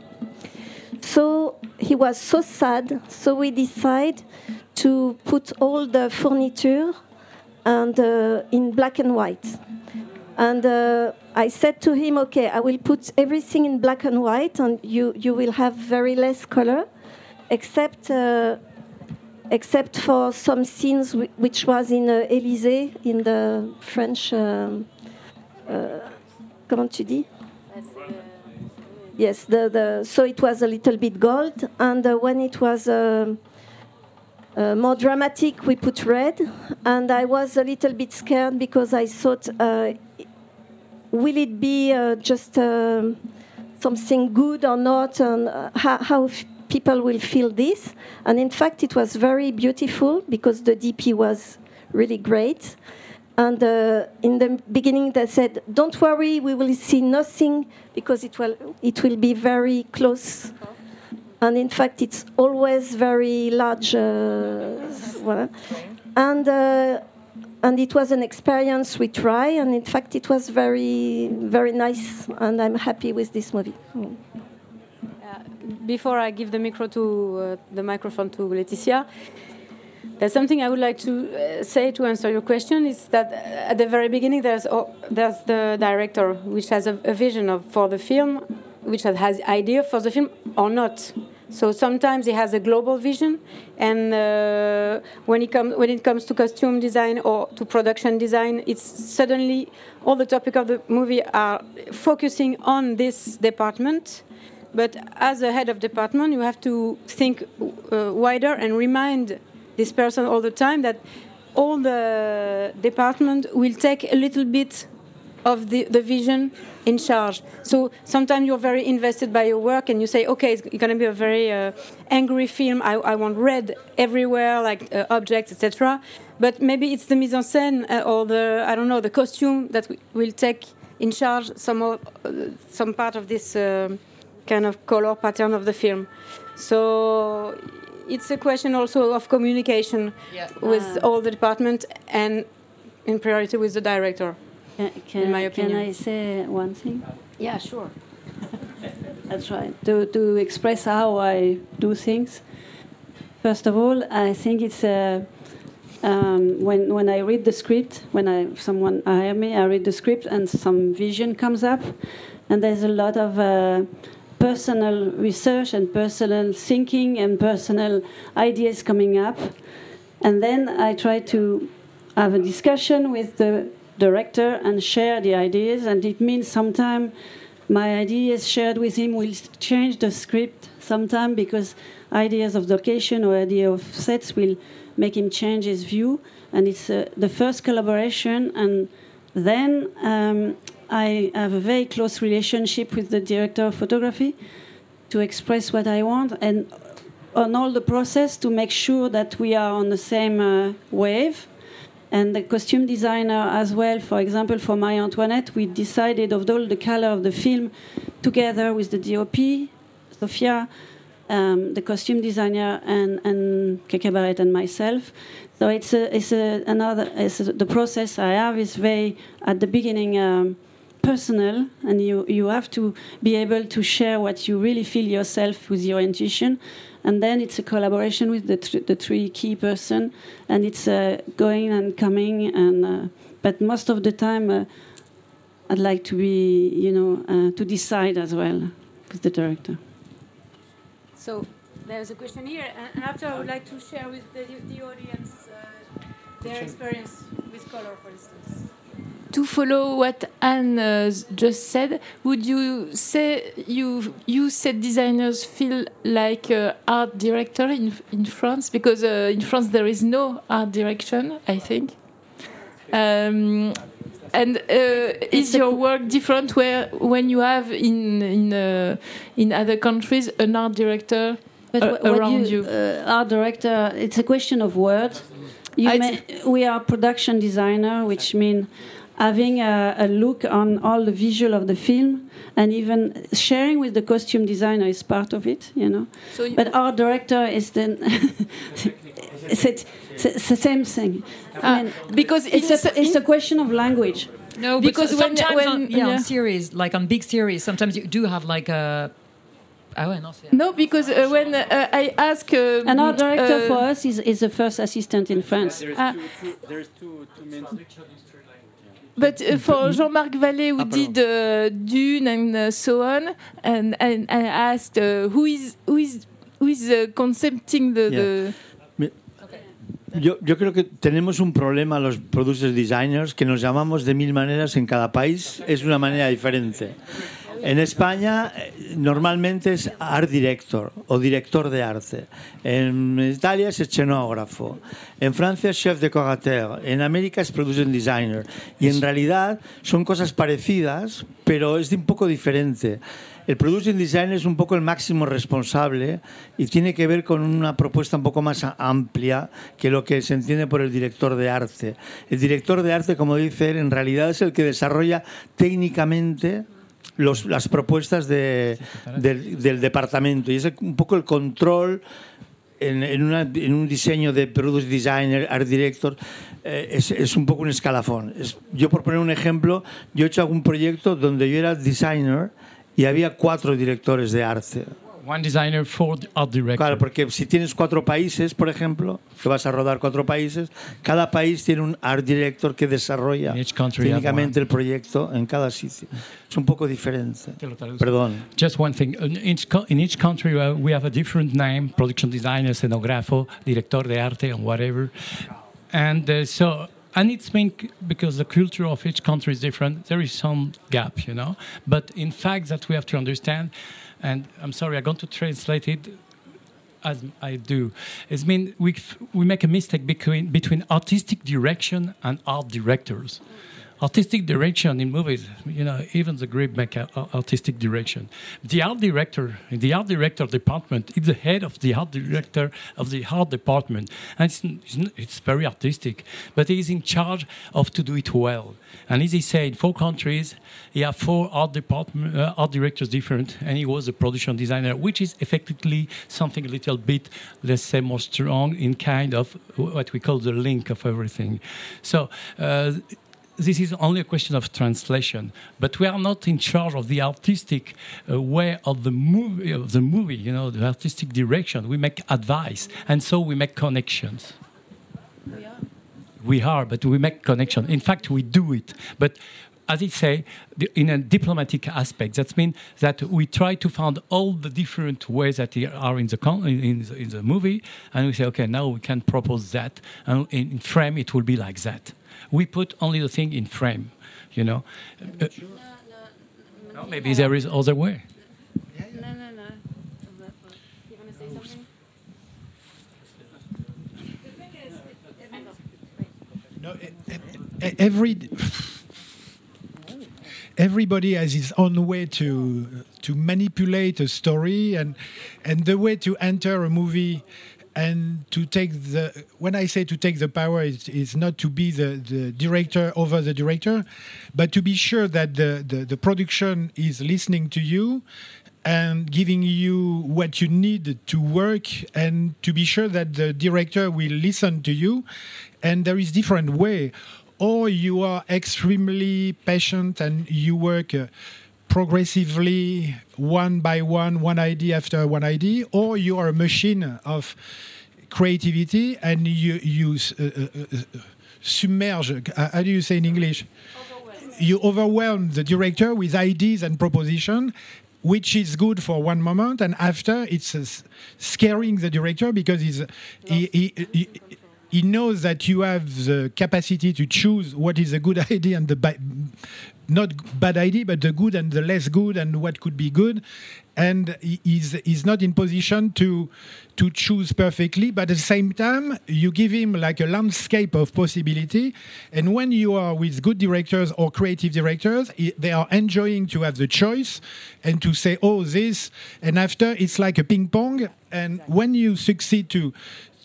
So he was so sad. So we decided to put all the furniture and uh, in black and white. And uh, I said to him, "Okay, I will put everything in black and white, and you you will have very less color, except." Uh, except for some scenes whi- which was in uh, Élysée, in the French. Um, uh, comment tu dis? Yes, the, the, so it was a little bit gold, and uh, when it was uh, uh, more dramatic, we put red, and I was a little bit scared because I thought, uh, will it be uh, just um something good or not, and uh, how, how f- people will feel this? And in fact, it was very beautiful because the DP was really great. And uh, in the beginning, they said, "Don't worry, we will see nothing because it will it will be very close." And in fact, it's always very large. Uh. <laughs> And uh, and it was an experience we try, and in fact, it was very very nice, and I'm happy with this movie. Mm. before I give the micro to uh, the microphone to leticia there's something I would like to uh, say to answer your question. Is that uh, at the very beginning there's oh, there's the director which has a, a vision of for the film, which has idea for the film or not. So sometimes he has a global vision, and uh, when it comes when it comes to costume design or to production design, it's suddenly all the topic of the movie are focusing on this department. But as a head of department, you have to think uh, wider and remind this person all the time that all the department will take a little bit of the, the vision in charge. So sometimes you're very invested by your work and you say, okay, it's going to be a very uh, angry film. I, I want red everywhere, like uh, objects, etc. But maybe it's the mise en scène uh, or the, I don't know, the costume that will take in charge some, of, uh, some part of this uh, kind of color pattern of the film. So it's a question also of communication with Ah. all the department and in priority with the director. Can, can, in my can. I say one thing? Yeah, sure. <laughs> That's right. To, to express how I do things. First of all, I think it's uh, um, when when I read the script, when I someone hire me, I read the script and some vision comes up, and there's a lot of uh, personal research and personal thinking and personal ideas coming up, and then I try to have a discussion with the director and share the ideas, and it means sometimes my ideas shared with him will change the script sometime because ideas of location or idea of sets will make him change his view. And it's uh, the first collaboration and then um, i have a very close relationship with the director of photography to express what i want and on all the process to make sure that we are on the same uh, wave and the costume designer as well. For example, for Marie Antoinette, we decided of all the color of the film together with the DOP, Sofia, um, the costume designer, and and K.K. Barrett and myself. So it's a, it's a, another it's a, the process I have is very at the beginning. Um, personal and you, you have to be able to share what you really feel yourself with your intuition and then it's a collaboration with the, th- the three key person and it's uh, going and coming and uh, but most of the time uh, i'd like to be you know uh, to decide as well with the director So there's a question here, and- and after I would like to share with the, the audience uh, their experience with color, for instance. To follow what Anne uh, just said, would you say you you set designers feel like uh, art director in in France because uh, in France there is no art direction, I think. Um, and uh, is your work different where when you have in in uh, in other countries an art director But uh, around you? Uh, art director, it's a question of words. You we are production designer, which means having a, a look on all the visual of the film, and even sharing with the costume designer is part of it. You know. So you- but our director is then. it's, <laughs> it's, it's the same thing. I mean, because it's in a, it's a question of language. No, Because because when- sometimes when- on, yeah, yeah. on series, like on big series, sometimes you do have like a. Ah ouais, non, c'est- No, because uh, when uh, I ask uh, An art director uh, for us is, is the first assistant in France. There's two, two main. But uh, for Jean-Marc Vallée, who did uh, Dune and uh, so on, and, and I asked uh, who is who is who is uh, concepting the, the Yo, yo creo que tenemos un problema los producer designers que nos llamamos de mil maneras en cada país, es una manera diferente. En España eh, normalmente es art director o director de arte. En Italia es escenógrafo. En Francia es chef decorateur. En América es producer designer. Y en realidad son cosas parecidas, pero es de un poco diferente. El producing designer es un poco el máximo responsable y tiene que ver con una propuesta un poco más amplia que lo que se entiende por el director de arte. El director de arte, como dice él, en realidad es el que desarrolla técnicamente las propuestas de- del, departamento y es un poco el control en, un diseño de product designer, art director, eh, es, un poco un escalafón. Es- yo, por poner un ejemplo, yo he hecho algún proyecto donde yo era designer y había cuatro directores de arte. One designer, four art director. Claro, porque si tienes cuatro países, por ejemplo, que vas a rodar cuatro países, cada país tiene un art director que desarrolla técnicamente el proyecto en cada sitio. Es un poco diferente. Perdón. Just one thing. In each, in each country, uh, we have a different name production designer, scenografo, director de arte, and whatever. And uh, so, and it's been because the culture of each country is different, there is some gap, you know. But in fact, that we have to understand, and I'm sorry, I'm going to translate it as I do. It's mean we, we make a mistake between, between artistic direction and art directors. Artistic direction in movies, you know, even the Greek make artistic direction. The art director, the art director department, is the head of the art director of the art department, and it's, it's, it's very artistic, but he's in charge of to do it well. And as he said, four countries, he have four art department, uh, art directors different, and he was a production designer, which is effectively something a little bit, let's say, more strong in kind of what we call the link of everything. So. Uh, this is only a question of translation, but we are not in charge of the artistic uh, way of the movie. Of the movie, you know, the artistic direction. We make advice, and so we make connections. We are, We are, but we make connection. In fact, we do it. But as I say, in a diplomatic aspect, that means that we try to find all the different ways that are in the in, the, in the movie, and we say, okay, now we can propose that, and in frame it will be like that. We put only the thing in frame, you know. Uh, no, maybe there is other way. No, no, no. You want to say something? No, every everybody has his own way to to manipulate a story and and the way to enter a movie and to take the when I say to take the power it's, is not to be the, the director over the director, but to be sure that the, the, the production is listening to you and giving you what you need to work and to be sure that the director will listen to you. And there is different way. Or you are extremely patient and you work uh, progressively one by one one idea after one idea or you are a machine of creativity and you you uh, uh, uh, submerge how do you say in english? You overwhelm the director with ideas and proposition which is good for one moment and after it's uh, scaring the director because he's he, he, he, he knows that you have the capacity to choose what is a good <laughs> idea and the not bad idea, but the good and the less good and what could be good, and he is is not in position to to choose perfectly. But at the same time, you give him like a landscape of possibility, and when you are with good directors or creative directors, they are enjoying to have the choice and to say, "Oh, this," and after it's like a ping pong, and when you succeed to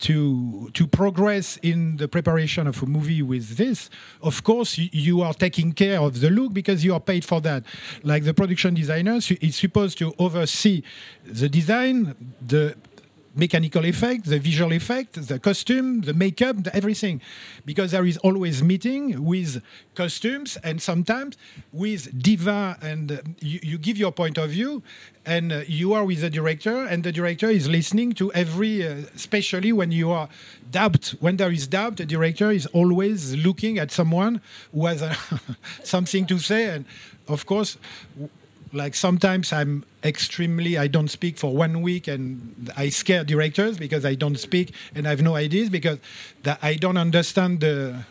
to to progress in the preparation of a movie with this of course you, are taking care of the look because you are paid for that. Like the production designer is supposed to oversee the design the mechanical effect, the visual effect, the costume, the makeup, the everything, because there is always meeting with costumes and sometimes with diva, and uh, you, you give your point of view, and uh, you are with the director, and the director is listening to every, uh, especially when you are doubt. When there is doubt, the director is always looking at someone who has uh, <laughs> something to say, and of course like sometimes I'm extremely I don't speak for one week and I scare directors because I don't speak and I have no ideas because I don't understand the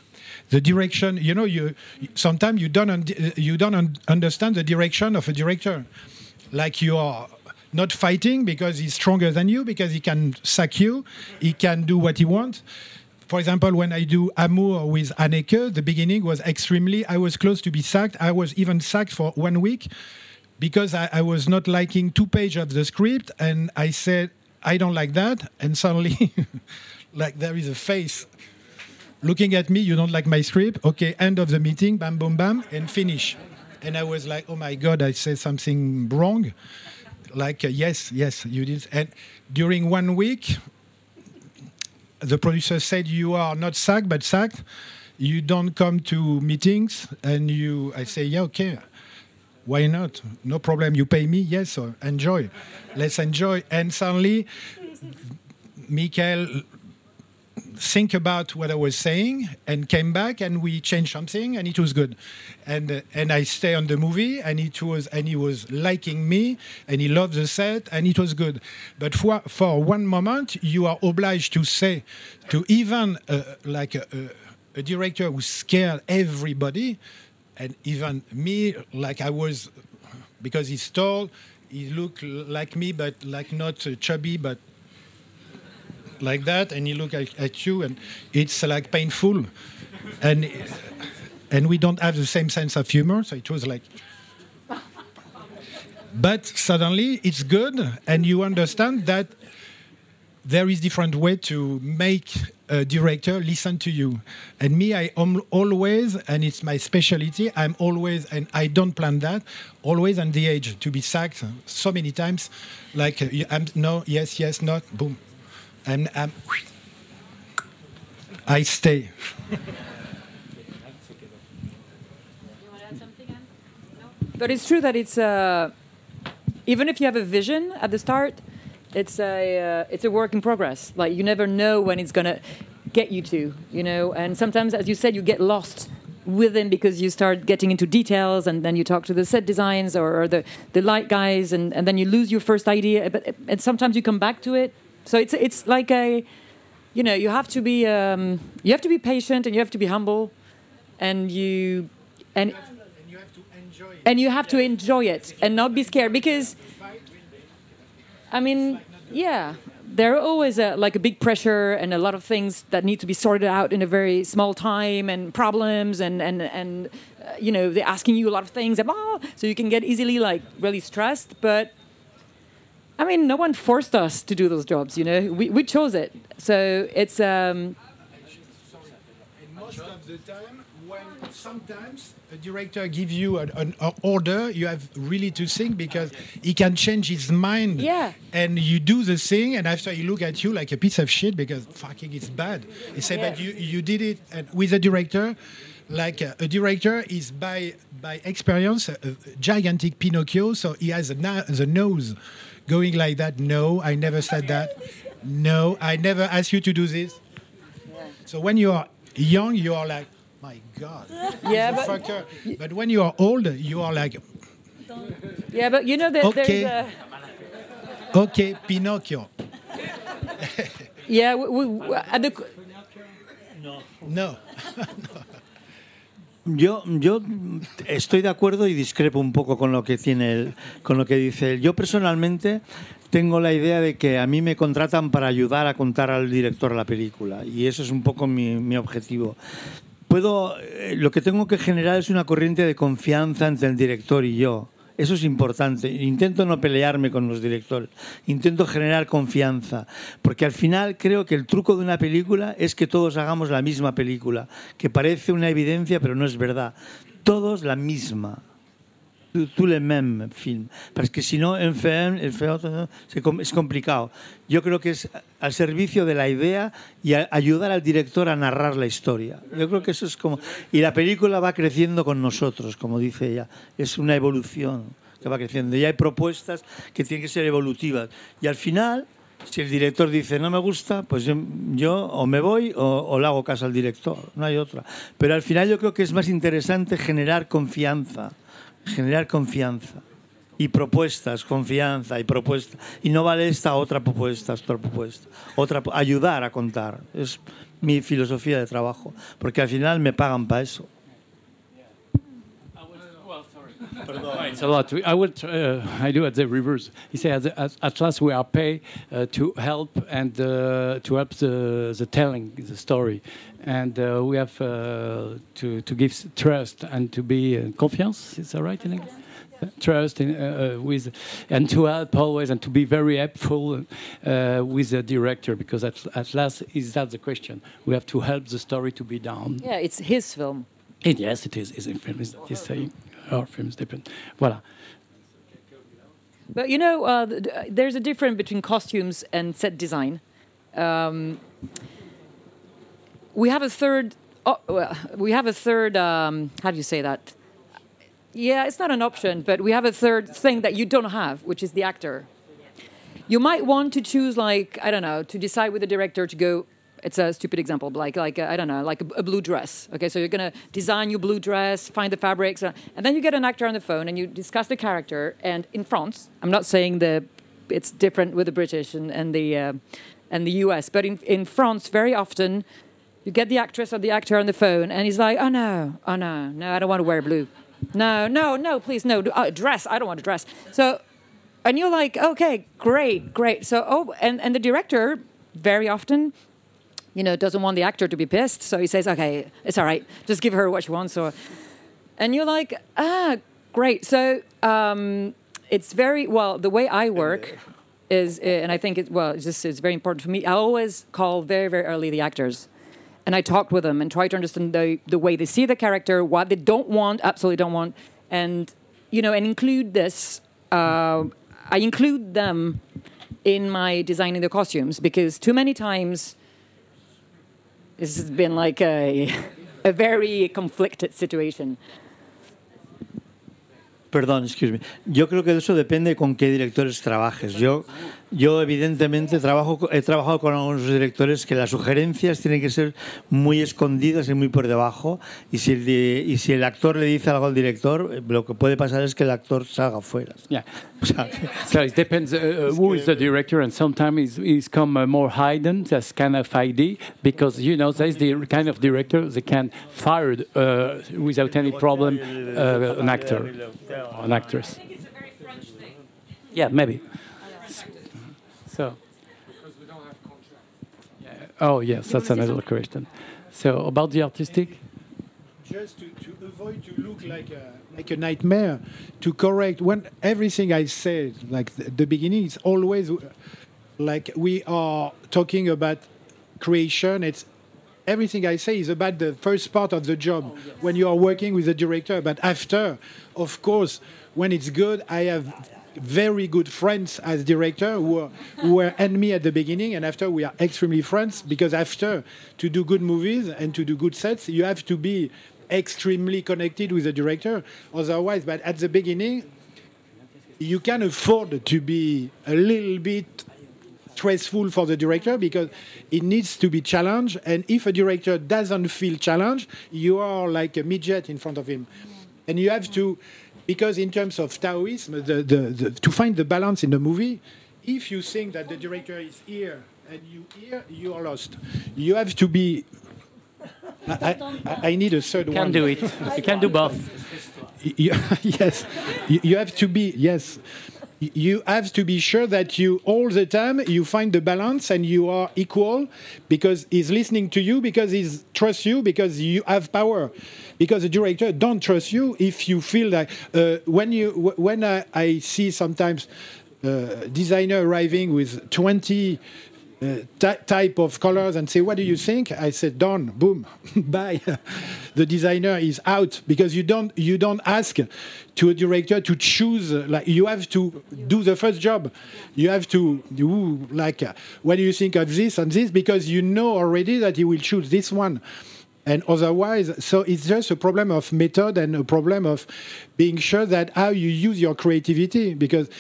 the direction. You know you sometimes you don't un- you don't un- understand the direction of a director. Like you are not fighting because he's stronger than you because he can sack you he can do what he wants. For example, when I do Amour with Haneke, the beginning was extremely, I was close to be sacked. I was even sacked for one week because I, I was not liking two pages of the script. And I said, I don't like that. And suddenly, <laughs> like there is a face looking at me, you don't like my script? Okay, end of the meeting, bam, boom, bam, and finish. And I was like, oh my God, I said something wrong. Like, uh, yes, yes, you did. And during one week, the producer said you are not sacked but sacked you don't come to meetings and you i say yeah okay why not? No problem. You pay me? Yes enjoy. Let's enjoy. And suddenly Michael think about what I was saying and came back and we changed something and it was good. And uh, and I stay on the movie and it was and he was liking me and he loved the set and it was good. But for for one moment you are obliged to say to even uh, like a, a, a director who scared everybody and even me like I was because he's tall he looked like me but like not chubby but like that and he looked at, at you and it's like painful. And and we don't have the same sense of humor so it was like but suddenly it's good and you understand that there is different way to make a director listen to you and me i am always and it's my specialty i'm always and i don't plan that always on the edge to be sacked so many times like uh, i'm no yes yes not boom and um, I stay. But it's true that it's uh, even if you have a vision at the start, it's a uh, it's a work in progress. Like you never know when it's gonna get you to, you know. And sometimes, as you said, you get lost within because you start getting into details, and then you talk to the set designs or, or the the light guys, and, and then you lose your first idea. But and sometimes you come back to it. So it's it's like a you know you have to be um, you have to be patient and you have to be humble, and you and and you have to enjoy it and not be scared because i mean yeah there are always a, like a big pressure and a lot of things that need to be sorted out in a very small time and problems and and and uh, you know they're asking you a lot of things and blah, so you can get easily like really stressed but i mean no one forced us to do those jobs you know? We, we chose it. So it's um most of the time when sometimes a director gives you an, an a order you have really to think because he can change his mind. Yeah. and you do the thing and after he look at you like a piece of shit because fucking it's bad. He say but you you did it and with a director like uh, a director is by by experience a, a gigantic pinocchio so he has a na- the nose going like that. No i never said that. No i never asked you to do this. So when you are young, you are like, my God, <laughs> Yeah, but- fucker. But when you are old, you are like, yeah but you know that Okay. there's a okay, Pinocchio. yeah we, we, at the No. <laughs> Yo, yo estoy de acuerdo y discrepo un poco con lo que tiene él, con lo que dice él. Yo personalmente tengo la idea de que a mí me contratan para ayudar a contar al director la película y eso es un poco mi, mi objetivo. Puedo, eh, lo que tengo que generar es una corriente de confianza entre el director y yo. Eso es importante. Intento no pelearme con los directores. Intento generar confianza. Porque al final creo que el truco de una película es que todos hagamos la misma película. Que parece una evidencia, pero no es verdad. Todos la misma. Tout le même film. Porque si no, en film, el film es complicado. Yo creo que es al servicio de la idea y a- ayudar al director a narrar la historia. Yo creo que eso es como... Y la película va creciendo con nosotros, como dice ella. Es una evolución que va creciendo. Y hay propuestas que tienen que ser evolutivas. Y al final, si el director dice no me gusta, pues yo, yo o me voy o, o le hago caso al director. No hay otra. Pero al final yo creo que es más interesante generar confianza. Generar confianza y propuestas, confianza y propuestas. Y no vale esta otra propuesta, otra propuesta. Otra, ayudar a contar. Es mi filosofía de trabajo. Porque al final me pagan para eso. It's a lot. I will. tr- Uh, I do at the reverse. He says at, at last we are paid uh, to help and uh, to help the, the telling the story, and uh, we have uh, to to give trust and to be uh, confiance. Is that right in English? Trust in, uh, uh, with and to help always and to be very helpful uh, with the director because at, at last is that the question we have to help the story to be done. Yeah, it's his film. It, yes, it is. It's a film. It's, it's saying our film is different. Voilà. But you know, uh, th- there's a difference between costumes and set design. Um, we have a third. Oh, we have a third. Um, how do you say that? Yeah, it's not an option, but we have a third thing that you don't have, which is the actor. You might want to choose, like I don't know, to decide with the director to go. It's a stupid example, like like uh, I don't know, like a, a blue dress. Okay, so you're gonna design your blue dress, find the fabrics, uh, and then you get an actor on the phone and you discuss the character. And in France, I'm not saying the it's different with the British and, and the uh, and the US, but in in France, very often you get the actress or the actor on the phone, and he's like, "Oh no, oh no, no, I don't want to wear blue. No, no, no, please, no, uh, dress. I don't want to dress." So, and you're like, "Okay, great, great." So, oh, and and the director very often, you know, doesn't want the actor to be pissed, so he says, "Okay, it's all right. Just give her what she wants." Or, and you're like, "Ah, great." So, um, it's very well. The way I work is, and I think it well, it's just it's very important for me. I always call very very early the actors and I talked with them and try to understand the, the way they see the character, what they don't want, absolutely don't want, and you know, and include this. Uh, I include them in my designing the costumes because too many times this has been like a, a very conflicted situation. Perdón, excuse me. Yo creo que eso depende con qué directores trabajes. Yo, yo evidentemente trabajo, he trabajado con algunos directores que las sugerencias tienen que ser muy escondidas y muy por debajo. Y si el, y si el actor le dice algo al director, eh, lo que puede pasar es que el actor salga fuera. Yeah. So it depends uh, uh, who is the director, and sometimes he's, he's come uh, more hidden, that's kind of ID, because you know there's the kind of director that can fire uh, without any problem uh, an actor, or an actress. Yeah, maybe. So. Yeah. Oh yes, that's another question. So about the artistic. just to, to avoid to look like a, like a nightmare to correct when everything i said like the, the beginning is always like we are talking about creation it's everything i say is about the first part of the job when you are working with the director but after of course when it's good i have very good friends as director who were, who were <laughs> me at the beginning and after we are extremely friends because after to do good movies and to do good sets you have to be extremely connected with the director. Otherwise but at the beginning you can afford to be a little bit stressful for the director because it needs to be challenged. And if a director doesn't feel challenged you are like a midget in front of him. And you have to because in terms of taoism the, the, the, to find the balance in the movie if you think that the director is here and you here you are lost you have to be I, I, I need a third You one. can do it. You can do both. <laughs> Yes, you have to be yes. You have to be sure that you all the time you find the balance and you are equal because he's listening to you because he trusts you because you have power. Because the director don't trust you if you feel like uh, when you when I, I see sometimes uh, designer arriving with 20 uh, ty- type of colors and say, "What do you think?" I said, "Done, boom, <laughs> bye." <laughs> the designer is out because you don't you don't ask to a director to choose. uh, Like you have to do the first job. You have to do like, uh, "What do you think of this and this?" Because you know already that he will choose this one. And otherwise, so it's just a problem of method and a problem of being sure that how you use your creativity because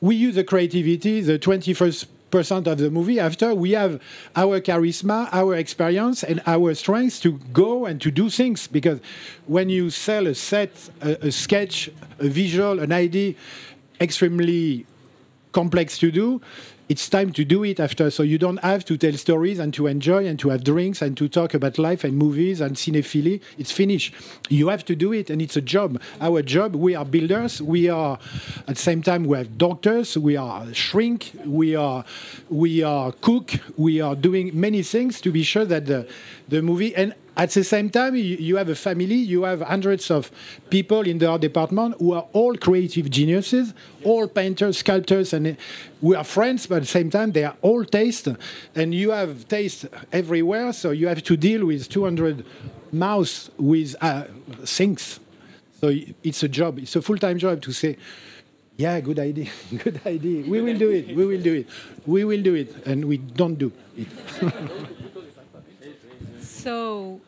we use the creativity, the 21st percent of the movie. After we have our charisma our experience and our strengths to go and to do things. Because when you sell a set a, a sketch a visual an idea extremely complex to do it's time to do it after. So you don't have to tell stories and to enjoy and to have drinks and to talk about life and movies and cinephilia it's finished. You have to do it and it's a job. Our job we are builders. We are at the same time we have doctors. We are shrink. We are we are cook. We are doing many things to be sure that the the movie and at the same time, you, have a family, you have hundreds of people in the art department who are all creative geniuses, all painters, sculptors, and uh, we are friends, but at the same time, they are all taste. And you have taste everywhere, so you have to deal with 200 mouths with uh, things. So it's a job, it's a full time job to say, yeah, good idea, <laughs> good idea. We will do it, we will do it, we will do it, and we don't do it. <laughs> So,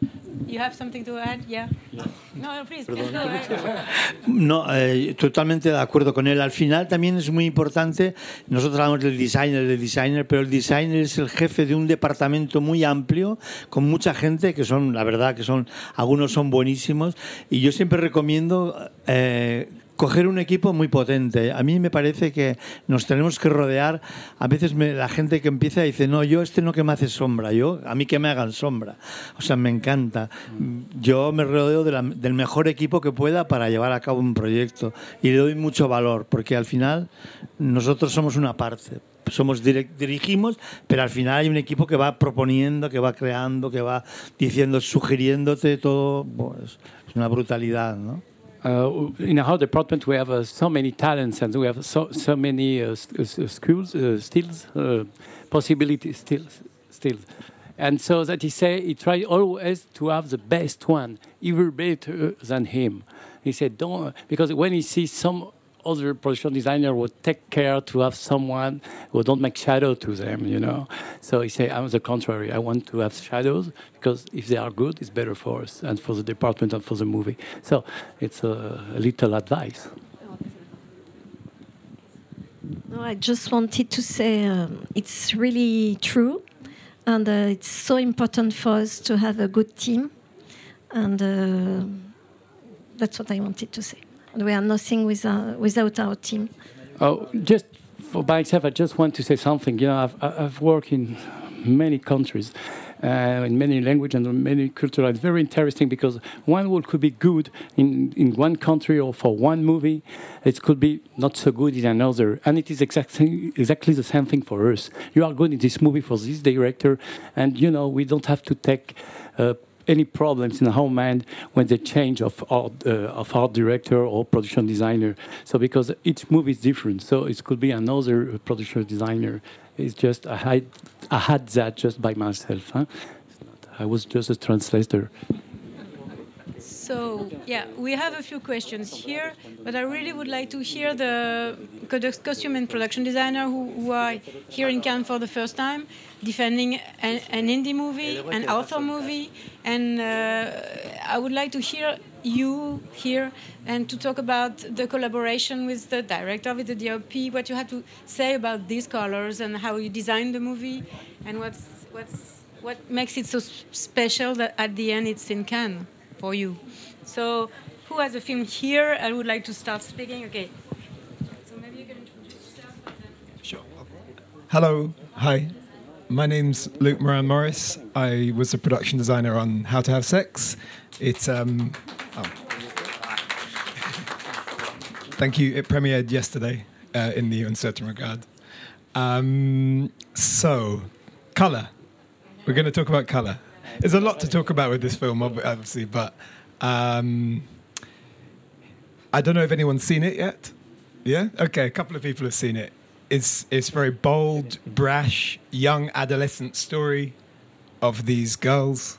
you have something to add? Yeah? No, no, please, please go ahead. No, eh, totalmente de acuerdo con él. Al final también es muy importante, nosotros hablamos del designer, del designer, pero el designer es el jefe de un departamento muy amplio, con mucha gente, que son, la verdad, que son, algunos son buenísimos, y yo siempre recomiendo... eh, coger un equipo muy potente. A mí me parece que nos tenemos que rodear. A veces me- la gente que empieza dice, no, yo este no que me hace sombra, yo a mí que me hagan sombra. O sea, me encanta. Yo me rodeo de la- del mejor equipo que pueda para llevar a cabo un proyecto y le doy mucho valor, porque al final nosotros somos una parte. Somos dirigimos, pero al final hay un equipo que va proponiendo, que va creando, que va diciendo, sugiriéndote todo. Pues, es una brutalidad, ¿no? Uh, in our department, we have uh, so many talents and we have so so many uh, uh, skills, uh, skills, uh, possibilities, still, still. And so that he say he try always to have the best one, even better than him. He said, don't because when he sees some other production designer would take care to have someone who don't make shadow to them, you know. So he say, I'm the contrary. I want to have shadows because if they are good, it's better for us and for the department and for the movie. So it's a, little advice. No, I just wanted to say um, it's really true, and uh, it's so important for us to have a good team, and uh, that's what I wanted to say. We are nothing without, without our team. Oh, just for myself, I just want to say something. You know, I've, I've worked in many countries, uh, in many languages and many cultures. It's very interesting because one word could be good in, in one country or for one movie, it could be not so good in another. And it is exactly exactly the same thing for us. You are good in this movie for this director, and you know we don't have to take. Uh, any problems in our mind when they change of art, uh, of art director or production designer. So because each movie is different, so it could be another production designer. It's just I had, I had that just by myself. Huh? I was just a translator. So, yeah, we have a few questions here, but I really would like to hear the costume and production designer who, who are here in Cannes for the first time, defending an, an indie movie, an author movie, and uh, I would like to hear you here and to talk about the collaboration with the director, with the DOP, what you have to say about these colors and how you designed the movie, and what's what's what makes it so special that at the end it's in Cannes for you. So, who has a film here? I would like to start speaking. Okay. So maybe you can introduce yourself. and then- Hello, hi. my name's Luke Moran Morris. I was a production designer on How to Have Sex. It's um, oh. thank you. It premiered yesterday uh, in the Un Certain Regard. Um, so, color. We're going to talk about color. There's a lot to talk about with this film, obviously, but um, I don't know if anyone's seen it yet. Yeah. Okay. A couple of people have seen it. It's it's very bold, brash, young adolescent story of these girls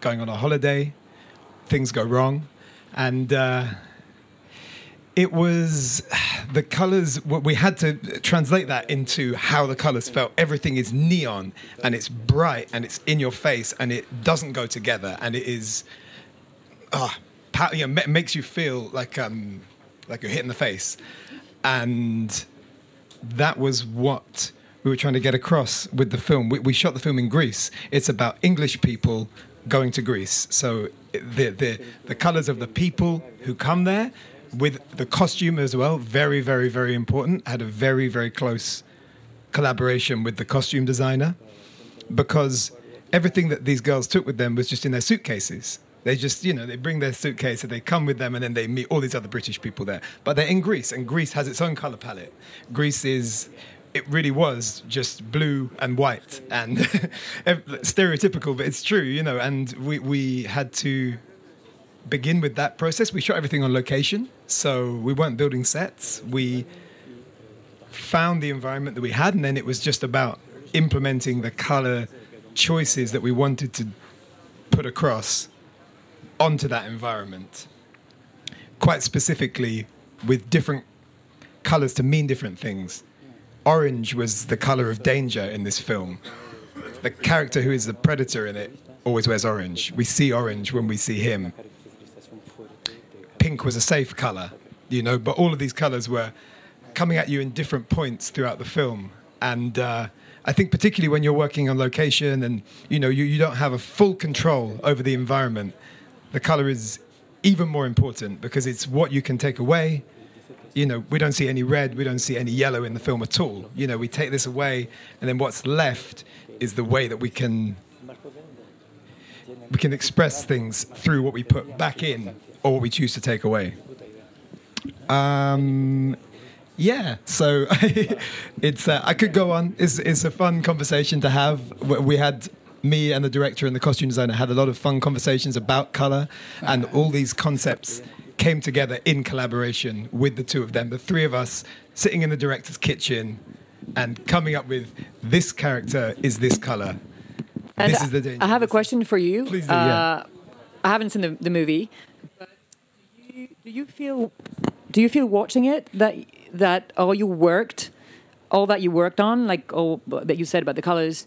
going on a holiday. Things go wrong, and uh, it was <sighs> the colors. We had to translate that into how the colors felt. Everything is neon and it's bright and it's in your face and it doesn't go together and it is, ah, you know, makes you feel like um, like you're hit in the face, and that was what we were trying to get across with the film. We, we shot the film in Greece. It's about English people going to Greece. So the the the colors of the people who come there, with the costume as well, very very very important. Had a very very close collaboration with the costume designer because everything that these girls took with them was just in their suitcases. They just, you know, they bring their suitcase and they come with them and then they meet all these other British people there. But they're in Greece and Greece has its own color palette. Greece is, it really was just blue and white and <laughs> stereotypical, but it's true, you know, and we, we had to begin with that process. We shot everything on location, so we weren't building sets. We found the environment that we had, and then it was just about implementing the color choices that we wanted to put across onto that environment. Quite specifically, with different colors to mean different things. Orange was the color of danger in this film. The character who is the predator in it always wears orange. We see orange when we see him. Pink was a safe color, you know, but all of these colors were coming at you in different points throughout the film. And uh, I think particularly when you're working on location and you know you, you don't have a full control over the environment, the color is even more important because it's what you can take away. You know, we don't see any red, we don't see any yellow in the film at all. You know, we take this away, and then what's left is the way that we can we can express things through what we put back in or what we choose to take away. Um, yeah, so <laughs> it's uh, I could go on. It's it's a fun conversation to have. We had me and the director and the costume designer had a lot of fun conversations about color, and all these concepts came together in collaboration with the two of them. The three of us sitting in the director's kitchen and coming up with this character is this color. And this is the danger. I have a question for you. Please do, yeah. Uh, I haven't seen the, the movie. But do you, feel do you feel watching it that that all you worked, all that you worked on, like all that you said about the colors,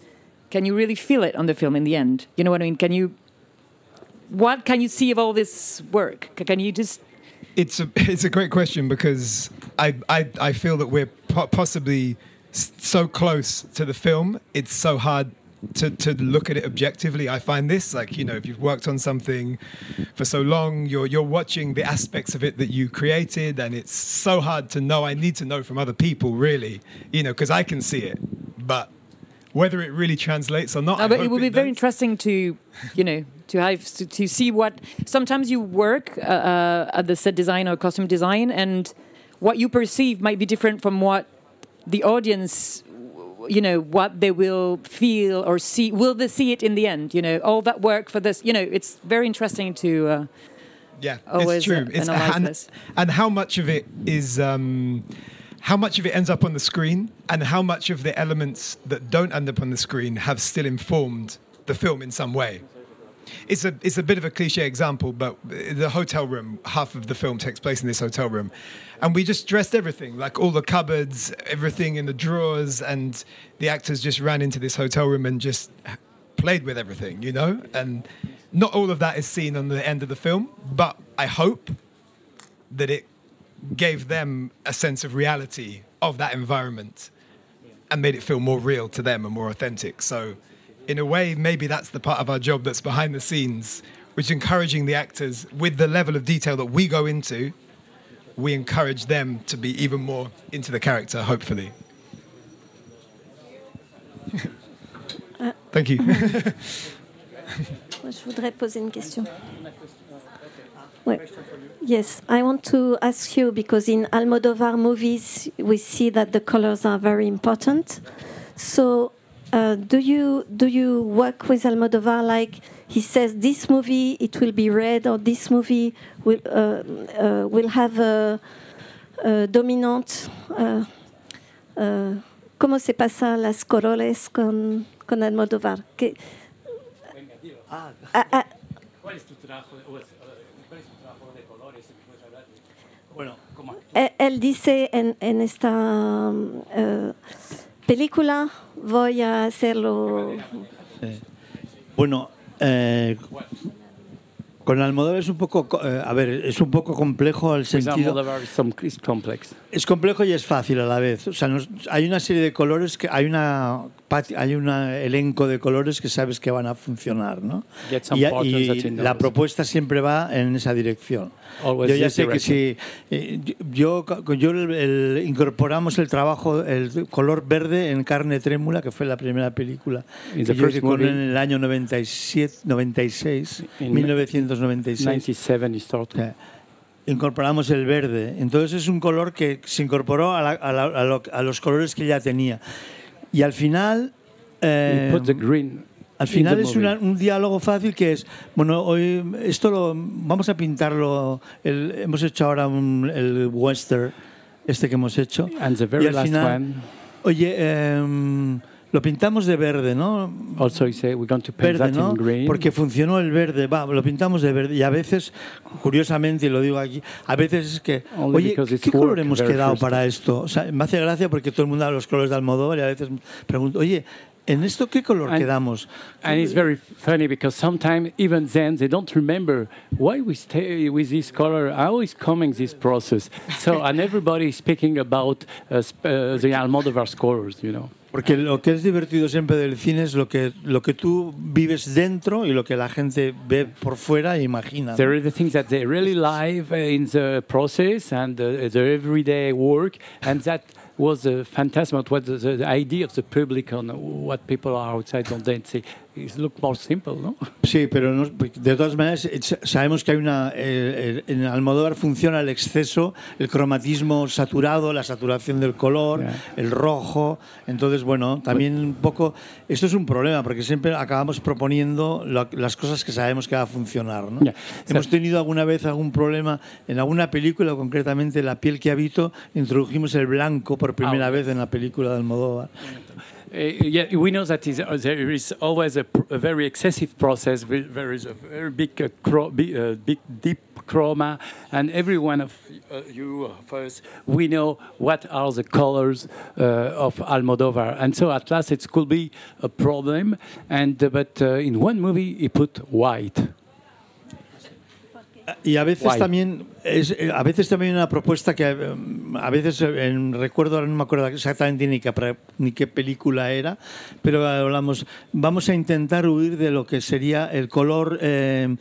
can you really feel it on the film in the end? You know what I mean? Can you? What can you see of all this work? Can you just? It's a <laughs> it's a great question because I I, I feel that we're po- possibly so close to the film. It's so hard to to look at it objectively. I find this like you know if you've worked on something for so long, you're you're watching the aspects of it that you created, and it's so hard to know. I need to know from other people really, you know, because I can see it, but whether it really translates or not. No, but it will be very interesting to, you know, to have to, to see what. Sometimes you work uh, uh, at the set design or costume design, and what you perceive might be different from what the audience, you know, what they will feel or see. Will they see it in the end? You know, all that work for this. You know, it's very interesting to. Uh, Yeah, always it's true. uh, It's, analyze and, this. and how much of it is, um, how much of it ends up on the screen, and how much of the elements that don't end up on the screen have still informed the film in some way. It's a it's a bit of a cliche example, but the hotel room, half of the film takes place in this hotel room, and we just dressed everything, like all the cupboards, everything in the drawers, and the actors just ran into this hotel room and just played with everything, you know? And not all of that is seen on the end of the film, but I hope that it gave them a sense of reality of that environment and made it feel more real to them and more authentic. So, in a way, maybe that's the part of our job that's behind the scenes, which is encouraging the actors with the level of detail that we go into, we encourage them to be even more into the character, hopefully. Thank you. <laughs> Je voudrais poser une question. Ouais. Yes, I want to ask you because in Almodovar movies we see that the colors are very important. So, uh, do you do you work with Almodovar like he says this movie it will be red or this movie will uh, uh, will have a, a dominante? Uh, uh, ¿Cómo se pasa las colores con, con Almodovar? Que- Ah, ah, ¿Cuál es tu trabajo? o es, eh, ¿Cuál es tu trabajo de colores? Si puedes hablar de- Bueno, ¿cómo? él, dice en, en esta um, eh, película voy a hacerlo. Eh, bueno, eh, con Almodóvar es un poco, co- eh, a ver, es un poco complejo al sentido. Es complejo y es fácil a la vez. O sea, nos- hay una serie de colores que hay una hay un elenco de colores que sabes que van a funcionar, ¿no? Y, la propuesta siempre va en esa dirección. Always yo ya sé que si eh, yo yo el- el- incorporamos el trabajo el color verde en carne trémula que fue la primera película que yo hice con en el año 97 96 In 1996 97 you started. Eh, incorporamos el verde. Entonces es un color que se incorporó a, la- a la- a lo- a los colores que ya tenía. Y al final... eh, put the green al in final es una- un diálogo fácil que es, bueno, hoy esto lo vamos a pintarlo, el- hemos hecho ahora un- el western, este que hemos hecho. And the very y al last final, one- oye, em, lo pintamos de verde, ¿no? Also, you say we're going to paint verde, that ¿no? in green. Porque funcionó el verde, va, lo pintamos de verde. Y a veces, curiosamente, y lo digo aquí, a veces es que, Only oye, ¿qué color hemos quedado para esto? O sea, me hace gracia porque todo el mundo habla los colores de Almodóvar y a veces pregunto, oye, ¿en esto qué color And- quedamos? And it's very funny because sometimes even then they don't remember why we stay with this color, how is coming this process. So <laughs> and everybody is speaking about uh, uh, the Almodovar colors, you know. Porque lo que es divertido siempre del cine es lo que, lo que tú vives dentro y lo que la gente ve por fuera e imagina. There are the things that they really live uh, in the process and uh, the everyday work, and that was a fantastic. What the, the idea of the public on what people are outside on say it look more simple, no? Sí, pero no- de todas maneras eh, sa- sabemos que hay una eh, en Almodóvar funciona el exceso, el cromatismo saturado, la saturación del color, el rojo. Entonces, bueno, también un poco esto es un problema porque siempre acabamos proponiendo lo- las cosas que sabemos que va a funcionar. ¿no? Yeah. Hemos tenido alguna vez algún problema en alguna película, concretamente La piel que habito, introdujimos el blanco por primera vez en la película de Almodóvar. Uh, yeah, we know that is, uh, there is always a, a very excessive process. There is a very big, uh, big, uh, big deep chroma, and every one of uh, you us, we know what are the colors uh, of Almodovar, and so at last it could be a problem. And uh, but in one movie he put white. Y a veces Guay. también es, eh, a veces también una propuesta que eh, a veces eh, en, recuerdo ahora no me acuerdo exactamente ni qué, ni qué película era, pero hablamos vamos a intentar huir de lo que sería el color eh,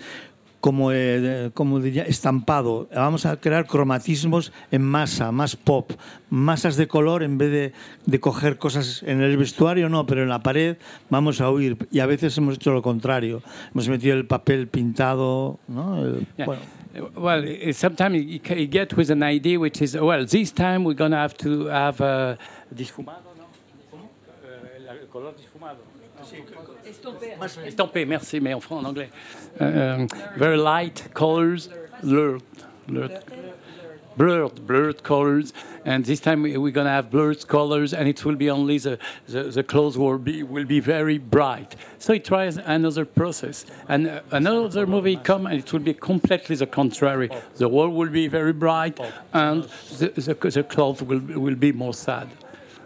como eh, como diría estampado. Vamos a crear cromatismos en masa, más pop, masas de color en vez de, de coger cosas en el vestuario no, pero en la pared vamos a huir y a veces hemos hecho lo contrario. Hemos metido el papel pintado, ¿no? El- Yeah. bueno, Uh, Well, i- sometimes you, get with an idea which is well. This time we're gonna have to have uh, disfumado, no? La- el color disfumado. Estampé, merci, mais en fran- en anglais. Uh, very light colors, blurred, blurred, blurred, blurred colors. And this time we- we're going to have blurred colors, and it will be only the, the, the clothes will be will be very bright. So it tries another process, and uh, another movie come, and it will be completely the contrary. The wall will be very bright, and the, the, the clothes will will be more sad.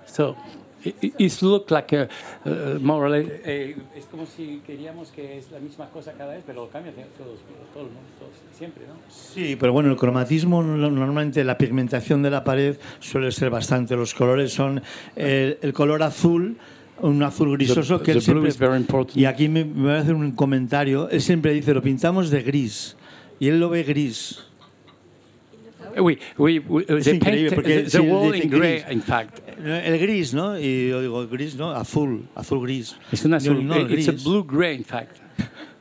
So it, like a, uh, more or less. eh, es como si queríamos que es la misma cosa cada vez, pero lo cambia todos, todo el mundo, todos, siempre, ¿no? Sí, pero bueno, el cromatismo, no- normalmente la pigmentación de la pared suele ser bastante. Los colores son el, el color azul, un azul grisoso The- que él the blue siempre... is very important. Y aquí me, me voy a hacer un comentario. Él siempre dice, lo pintamos de gris. Y él lo ve gris. Oui, oui, oui Es increíble paint porque the, the wall dice in grey, gris. in fact. El gris, ¿no? Y yo digo gris, ¿no? Azul, azul gris. It's an Yo, azul, no, el it's a gris. blue grey, in fact.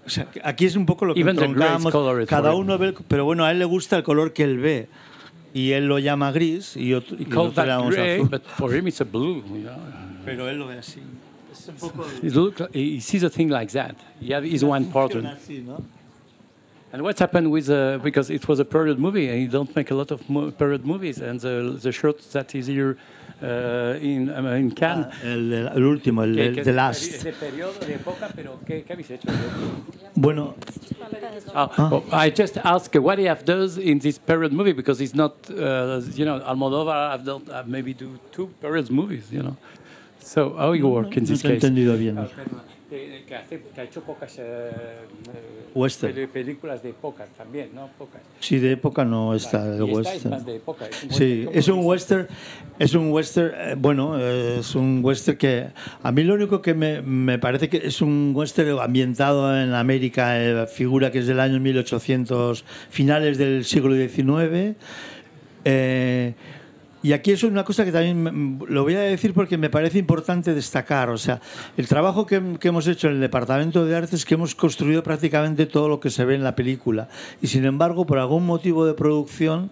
O sea, aquí es un poco lo que the gray is Cada uno ve, el- pero bueno, a él le gusta el color que él ve. Y él lo llama gris y, otro, y nosotros le llamamos grey, azul. but for him it's a blue. You know? Pero él lo ve así. Es un poco... He, look, like- he sees a thing like that. He his one pattern. Así, ¿no? And what's happened with uh, because it was a period movie, and he don't make a lot of mo- period movies, and the the shirt that is here uh, in um, in Cannes. El, el último, el, el The Last. de periodo, de época, pero ¿qué, qué habéis hecho? Bueno, Ah, oh, I just ask what he have does in this period movie because it's not, uh, you know, Almodovar have done have maybe do two period movies, you know. So how you work in this te he case? entendido bien. Que, hace, que ha hecho pocas eh, eh, Western. películas de épocas también, ¿no? Pocas. Sí, de época no está el Y esta es western. más de época, es un Sí, western es un western, es un western, eh, bueno, eh, es un western que a mí lo único que me, me parece que es un western ambientado en América, eh, figura que es del año 1800, finales del siglo XIX. eh, y aquí es una cosa que también lo voy a decir porque me parece importante destacar. O sea, el trabajo que, que hemos hecho en el Departamento de Arte es que hemos construido prácticamente todo lo que se ve en la película. Y sin embargo, por algún motivo de producción,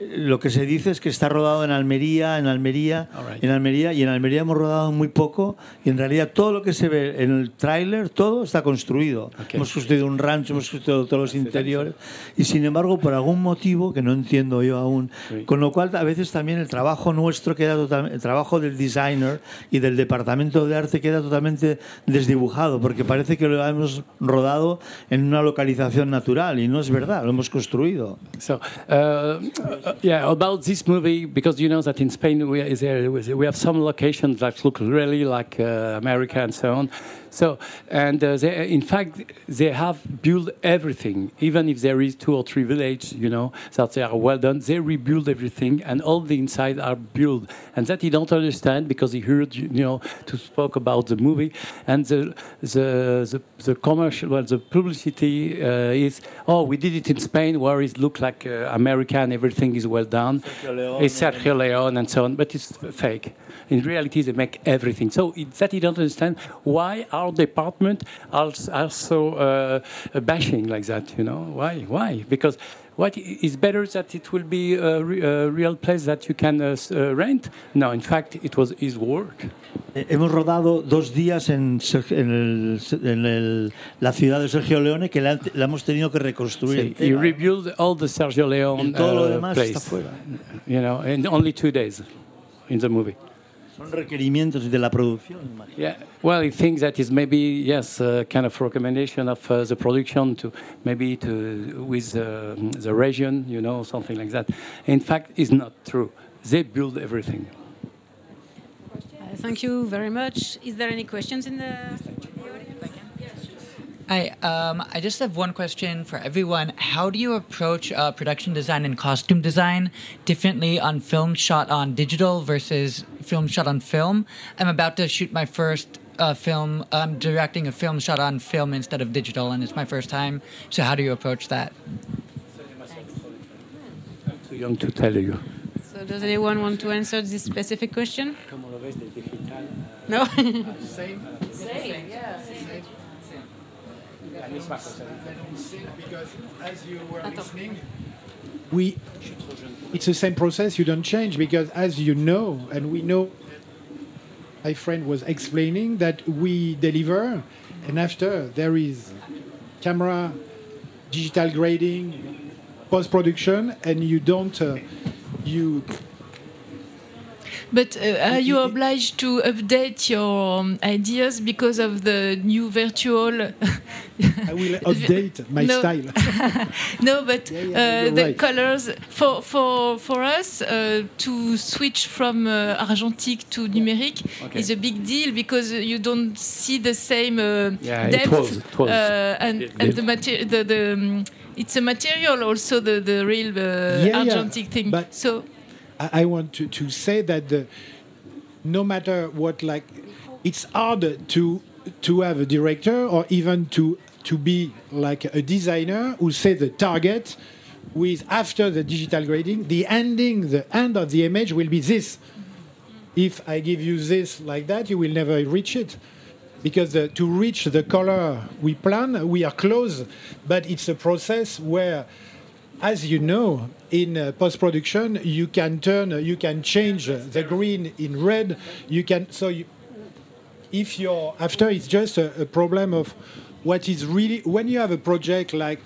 lo que se dice es que está rodado en Almería, en Almería, en Almería, y en Almería hemos rodado muy poco. Y en realidad todo lo que se ve en el tráiler, todo está construido. Hemos construido un rancho, hemos construido todos los interiores. Y sin embargo, por algún motivo que no entiendo yo aún, con lo cual a veces también el trabajo nuestro queda totalmente, el trabajo del designer y del departamento de arte queda totalmente desdibujado, porque parece que lo hemos rodado en una localización natural y no es verdad, lo hemos construido. So, uh, yeah, about this movie, because you know that in Spain we, there, we have some locations that look really like uh, America and so on. So, and uh, they, in fact, they have built everything, even if there is two or three villages, you know, that they are well done. They rebuild everything, and all the inside are built, and that he don't understand because he heard, you know, to spoke about the movie, and the the the, the commercial, well, the publicity uh, is, oh, we did it in Spain where it looked like uh, America and everything is well done. Sergio It's Sergio Leone and so on, but it's fake. In reality, they make everything. So that you don't understand why our department are, are so uh, bashing like that. You know why? Why? Because what is better that it will be a, re- a real place that you can uh, uh, rent? No, in fact, it was his work. Eh, Hemos rodado dos días en, Serg- en, el- en el- la ciudad de Sergio Leone que la, la hemos tenido que reconstruir. He rebuilt all the Sergio Leone Y todo lo uh, demás place. está fuera. You know, in only two days in the movie. Son requerimientos de la producción. Yeah, well, he thinks that is maybe yes, a kind of recommendation of uh, the production to maybe to with uh, the region, you know, something like that. In fact, it's not true. They build everything. Uh, thank you very much. Is there any questions in the? Hi, um, I just have one question for everyone. How do you approach uh, production design and costume design differently on film shot on digital versus film shot on film? I'm about to shoot my first uh, film. I'm directing a film shot on film instead of digital, and it's my first time. So, how do you approach that? I'm too young to tell you. So does anyone want to answer this specific question? No. <laughs> Same. Same, yeah. Because as you were listening, we it's the same process. You don't change because, as you know, and we know, my friend was explaining that we deliver, and after there is camera, digital grading, post production, and you don't uh, you But uh, are you obliged to update your um, ideas because of the new virtual? <laughs> I will update my no. style. <laughs> no, but yeah, uh, the right. colors for for for us uh, to switch from uh, argentique to numeric Okay. is a big deal because you don't see the same uh, Yeah, it depth was- it was. Uh, and It- and it- the material the, the um, it's a material also the the real uh, yeah, argentique thing. But so I, want to, to say that the, no matter what, like, it's hard to to have a director or even to to be like a designer who say the target with after the digital grading, the ending, the end of the image will be this. If I give you this like that, you will never reach it. Because to reach the color we plan, we are close, but it's a process where, as you know, in uh, post-production, you can turn, you can change uh, the green in red. You can so you, if you're after, it's just a, a problem of what is really when you have a project like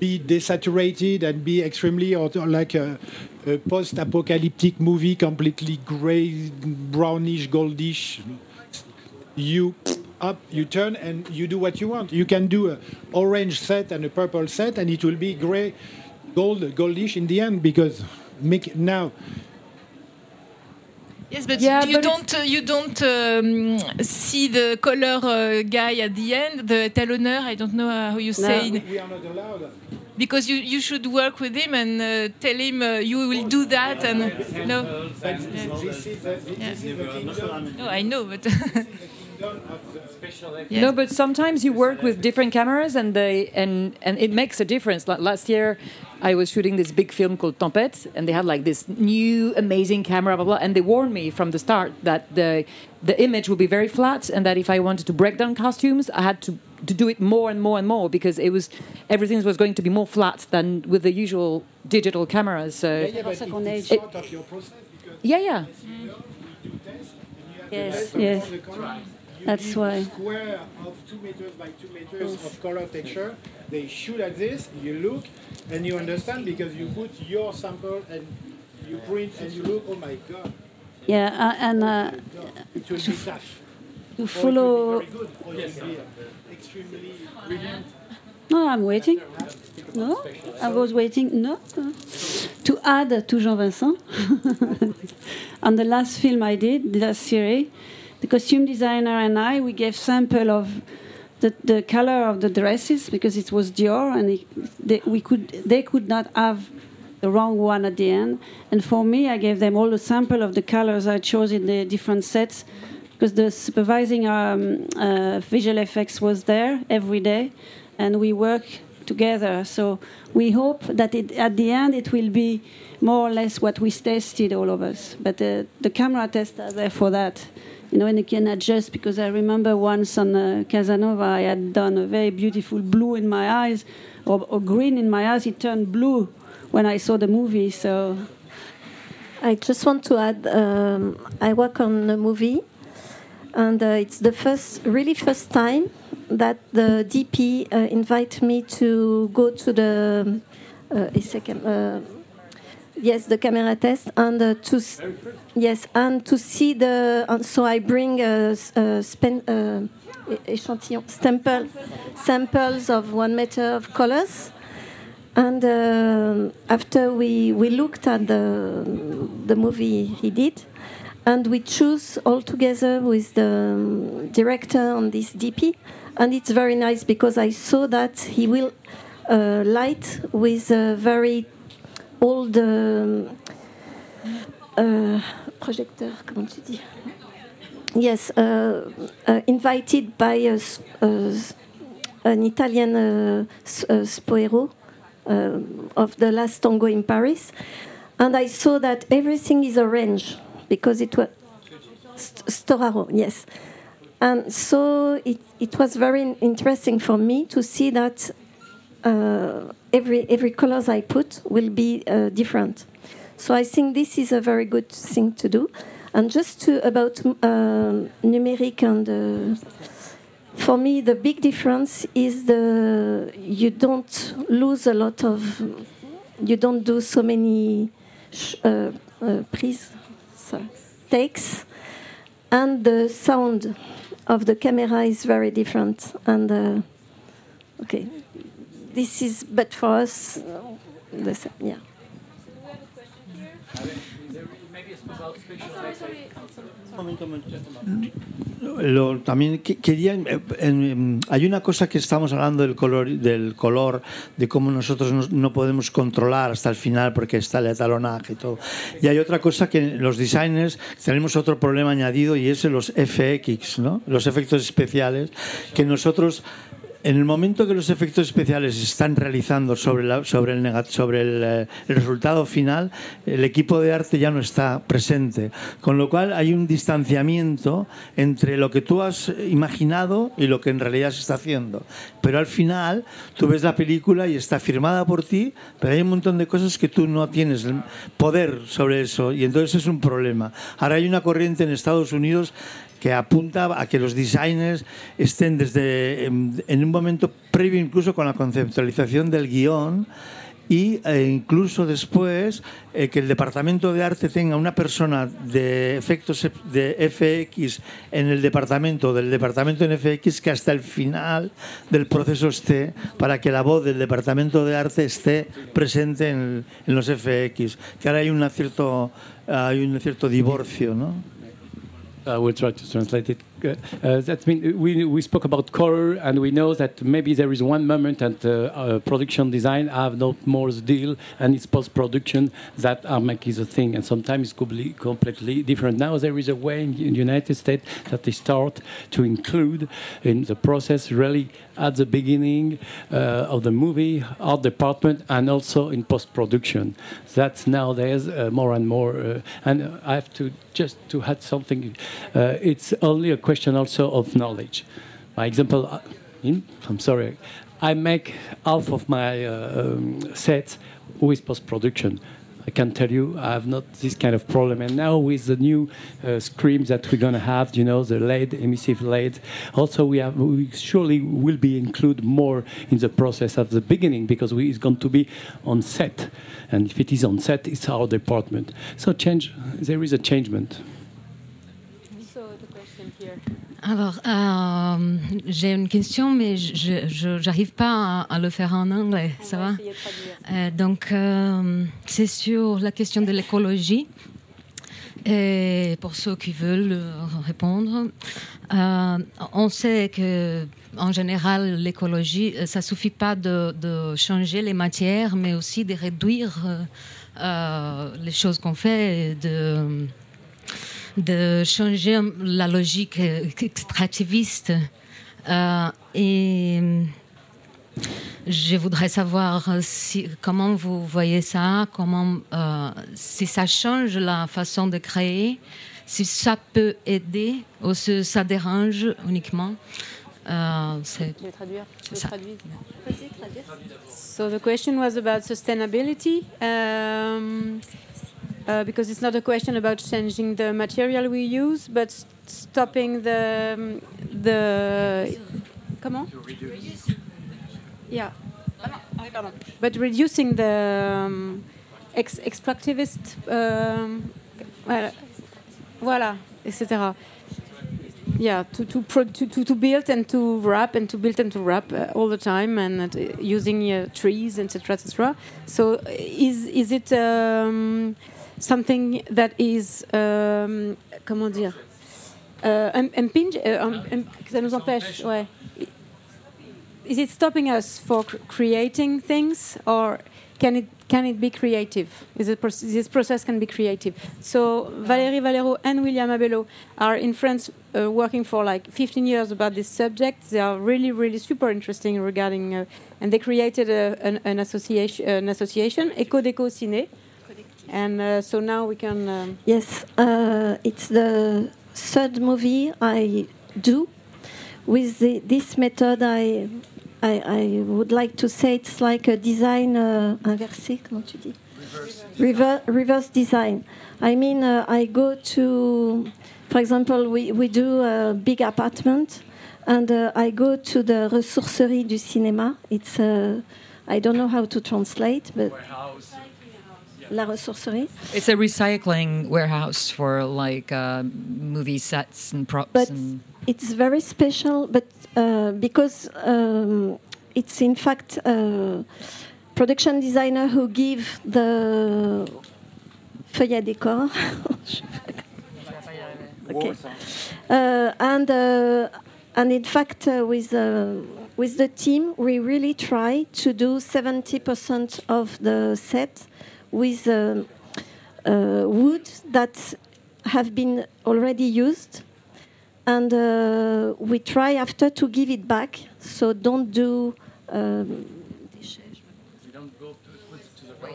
be desaturated and be extremely or like a, a post-apocalyptic movie, completely gray, brownish, goldish. You up, you turn and you do what you want. You can do a orange set and a purple set, and it will be gray, gold, goldish in the end because make now. Yes, but Yeah, you but don't uh, you don't um, see the color uh, guy at the end, the talonneur. I don't know how you say. it. we are not allowed. Because you, you should work with him and uh, tell him uh, you will do that and no. No, I know, but <laughs> Yes. No, but sometimes you work with different cameras, and they and and it makes a difference. Like last year, I was shooting this big film called Tempête, and they had like this new amazing camera, blah blah, and they warned me from the start that the the image would be very flat, and that if I wanted to break down costumes, I had to to do it more and more and more because it was everything was going to be more flat than with the usual digital cameras. So Yeah, yeah, but ça qu'on it's est- part of your process because yeah, yeah. Yes, yes. All the colors, you That's why. a square of two meters by two meters of color texture. They shoot at this, you look, and you understand because you put your sample and you print and you look. Oh my god! Yeah, uh, and uh, It will be tough. to Or it will follow. be. Or it will be uh, extremely brilliant. No, I'm waiting. No, I was waiting. No, no. to add to Jean Vincent <laughs> on the last film I did, the last series, the costume designer and I we gave sample of the, the color of the dresses because it was Dior and it, they, we could they could not have the wrong one at the end. And for me, I gave them all the sample of the colors I chose in the different sets because the supervising um, uh, visual effects was there every day, and we work together. So we hope that it, at the end it will be more or less what we tested, all of us. But uh, the camera tests are there for that. You know, and you can adjust because I remember once on uh, Casanova, I had done a very beautiful blue in my eyes or, or green in my eyes. It turned blue when I saw the movie. So I just want to add, um, I work on a movie, and uh, it's the first, really first time that the DP uh, me to go to the uh, uh, yes, the camera test, and uh, to yes, and to see the. And so I bring uh, s- uh, uh, échantillon, sample, samples of one meter of colors. And um after we, we looked at the, the movie he did, and we choose all together with the um, director on this DP. And it's very nice because I saw that he will uh, light with a very old the uh, projector, comment tu dis? Yes, uh, uh, invited by a a an Italian uh, uh, spoero uh, of the last tango in Paris, and I saw that everything is orange because it was St- Storaro, yes. And so it, it was very interesting for me to see that uh, every every colors I put will be uh, different. So I think this is a very good thing to do. And just to about um numeric and uh, for me the big difference is the you don't lose a lot of you don't do so many uh, uh, sorry, takes and the sound of the camera is very different and uh, okay this is but for us uh, the same yeah Lo- también que- quería. eh, en- hay una cosa que estamos hablando del color, del color, de cómo nosotros no, no podemos controlar hasta el final porque está el etalonaje y todo. Y hay otra cosa que los designers tenemos otro problema añadido y es los FX, ¿no? los efectos especiales, que nosotros en el momento que los efectos especiales están realizando sobre, el, sobre eh, el resultado final, el equipo de arte ya no está presente. Con lo cual hay un distanciamiento entre lo que tú has imaginado y lo que en realidad se está haciendo. Pero al final tú ves la película y está firmada por ti, pero hay un montón de cosas que tú no tienes poder sobre eso y entonces es un problema. Ahora hay una corriente en Estados Unidos que apunta a que los designers estén desde en, en un momento previo incluso con la conceptualización del guion y eh, incluso después eh, que el departamento de arte tenga una persona de efectos ef- de FX en el departamento del departamento en FX que hasta el final del proceso esté para que la voz del departamento de arte esté presente en, en los FX que ahora hay un cierto hay un cierto divorcio ¿no? Uh, I will try to translate it. Uh, uh, that means we, we spoke about color, and we know that maybe there is one moment at uh, uh, production design have not more deal, and it's post production that are making the thing, and sometimes it could be completely different. Now there is a way in the United States that they start to include in the process really at the beginning uh, of the movie, art department, and also in post production. That's nowadays uh, more and more. Uh, and I have to just to add something. Uh, it's only a question also of knowledge. My example, uh, I'm sorry, I make half of my uh, um, sets with post production. I can tell you I have not this kind of problem. And now with the new uh, screens that we're going to have, you know, the LED, emissive LED, also we have we surely will be include more in the process at the beginning because we, it's going to be on set, and if it is on set, it's our department. So change, there is a changement. Alors, euh, j'ai une question, mais je n'arrive pas à, à le faire en anglais. Ça va? Euh, Donc, euh, c'est sur la question de l'écologie. Et pour ceux qui veulent répondre, euh, on sait que en général, l'écologie, ça suffit pas de, de changer les matières, mais aussi de réduire euh, les choses qu'on fait, et de de changer la logique euh, extractiviste. Euh, et je voudrais savoir si, comment vous voyez ça, comment, euh, si ça change la façon de créer, si ça peut aider ou si ça dérange uniquement. Euh, traduis. So the question was about sustainability, um, uh, because it's not a question about changing the material we use, but s- stopping the um, the comment? Yeah. But reducing the um, ex extractivist, um, voilà, etc. Yeah, to to, to to build and to wrap and to build and to wrap uh, all the time and uh, using uh, trees, etc., etc. So, is is it um, something that is um, comment dire euh, un- impinge, un- un- ça nous empêche, ouais. Is it stopping us for cr- creating things, or can it can it be creative? Is it this process can be creative? So Valérie Valéro and William Abello are in France uh, working for like 15 years about this subject. They are really really super interesting regarding, uh, and they created a, an, an association an association Ecodeco Ciné, and uh, so now we can. Um, Yes, uh, it's the third movie I do with the, this method. I, I I would like to say it's like a design uh, inversé. Comment tu dis? Reverse. reverse design. I mean, uh, I go to, for example, we, we do a big apartment, and uh, I go to the ressourcerie du cinéma. It's uh, I don't know how to translate, but la ressourcerie. It's a recycling warehouse for like uh, movie sets and props. But and it's very special, but uh, because um, it's in fact a production designer who give the feuille à décor. <laughs> okay. Uh, and uh, and in fact, uh, with uh, with the team, we really try to do 70% of the set with um, uh, wood that have been already used and uh, we try after to give it back. So don't do. Um,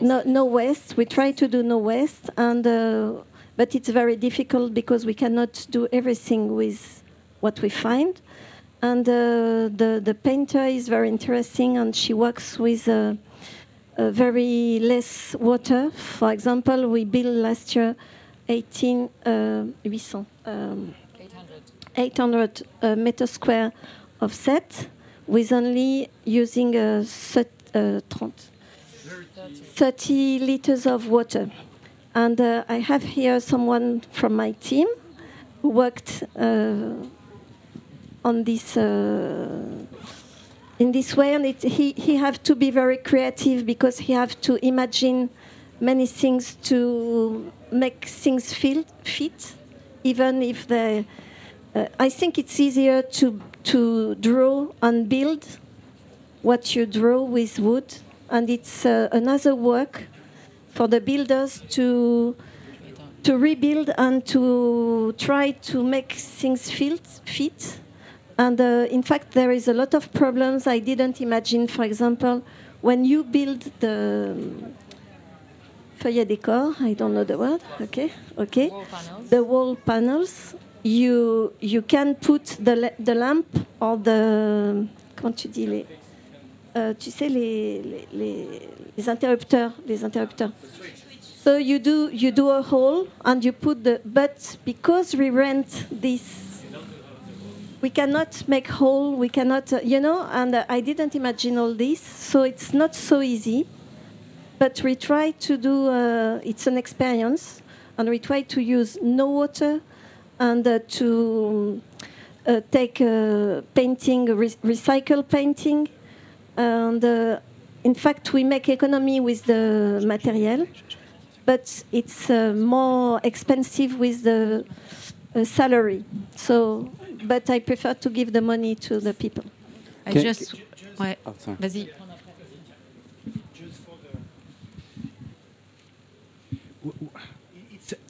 no, no waste. We try to do no waste, and uh, but it's very difficult because we cannot do everything with what we find. And uh, the the painter is very interesting, and she works with uh, very less water. For example, we built last year 18 uh, 800, um, 800 uh, meter square of set with only using uh, 30, 30 liters of water. And uh, I have here someone from my team who worked uh, on this uh, in this way, and it, he he have to be very creative because he have to imagine many things to make things feel fit, even if they. Uh, I think it's easier to to draw and build what you draw with wood, and it's uh, another work for the builders to to rebuild and to try to make things fit. fit. And uh, in fact, there is a lot of problems I didn't imagine. For example, when you build the feuillet décor, I don't know the word. Okay, okay. The wall panels. You you can put the the lamp or the comment tu dis les euh, tu sais les, les, les, les interrupteurs les interrupteurs. So you do you do a hole and you put the but because we rent this we cannot make whole, we cannot uh, you know and uh, I didn't imagine all this so it's not so easy. But we try to do uh, it's an experience and we try to use no water and uh, to uh, take uh, painting re- recycle painting. And in fact we make economy with the material but it's more expensive with the salary. So but I prefer to give the money to the people I Can- just. Ouais. Oh. Vas-y.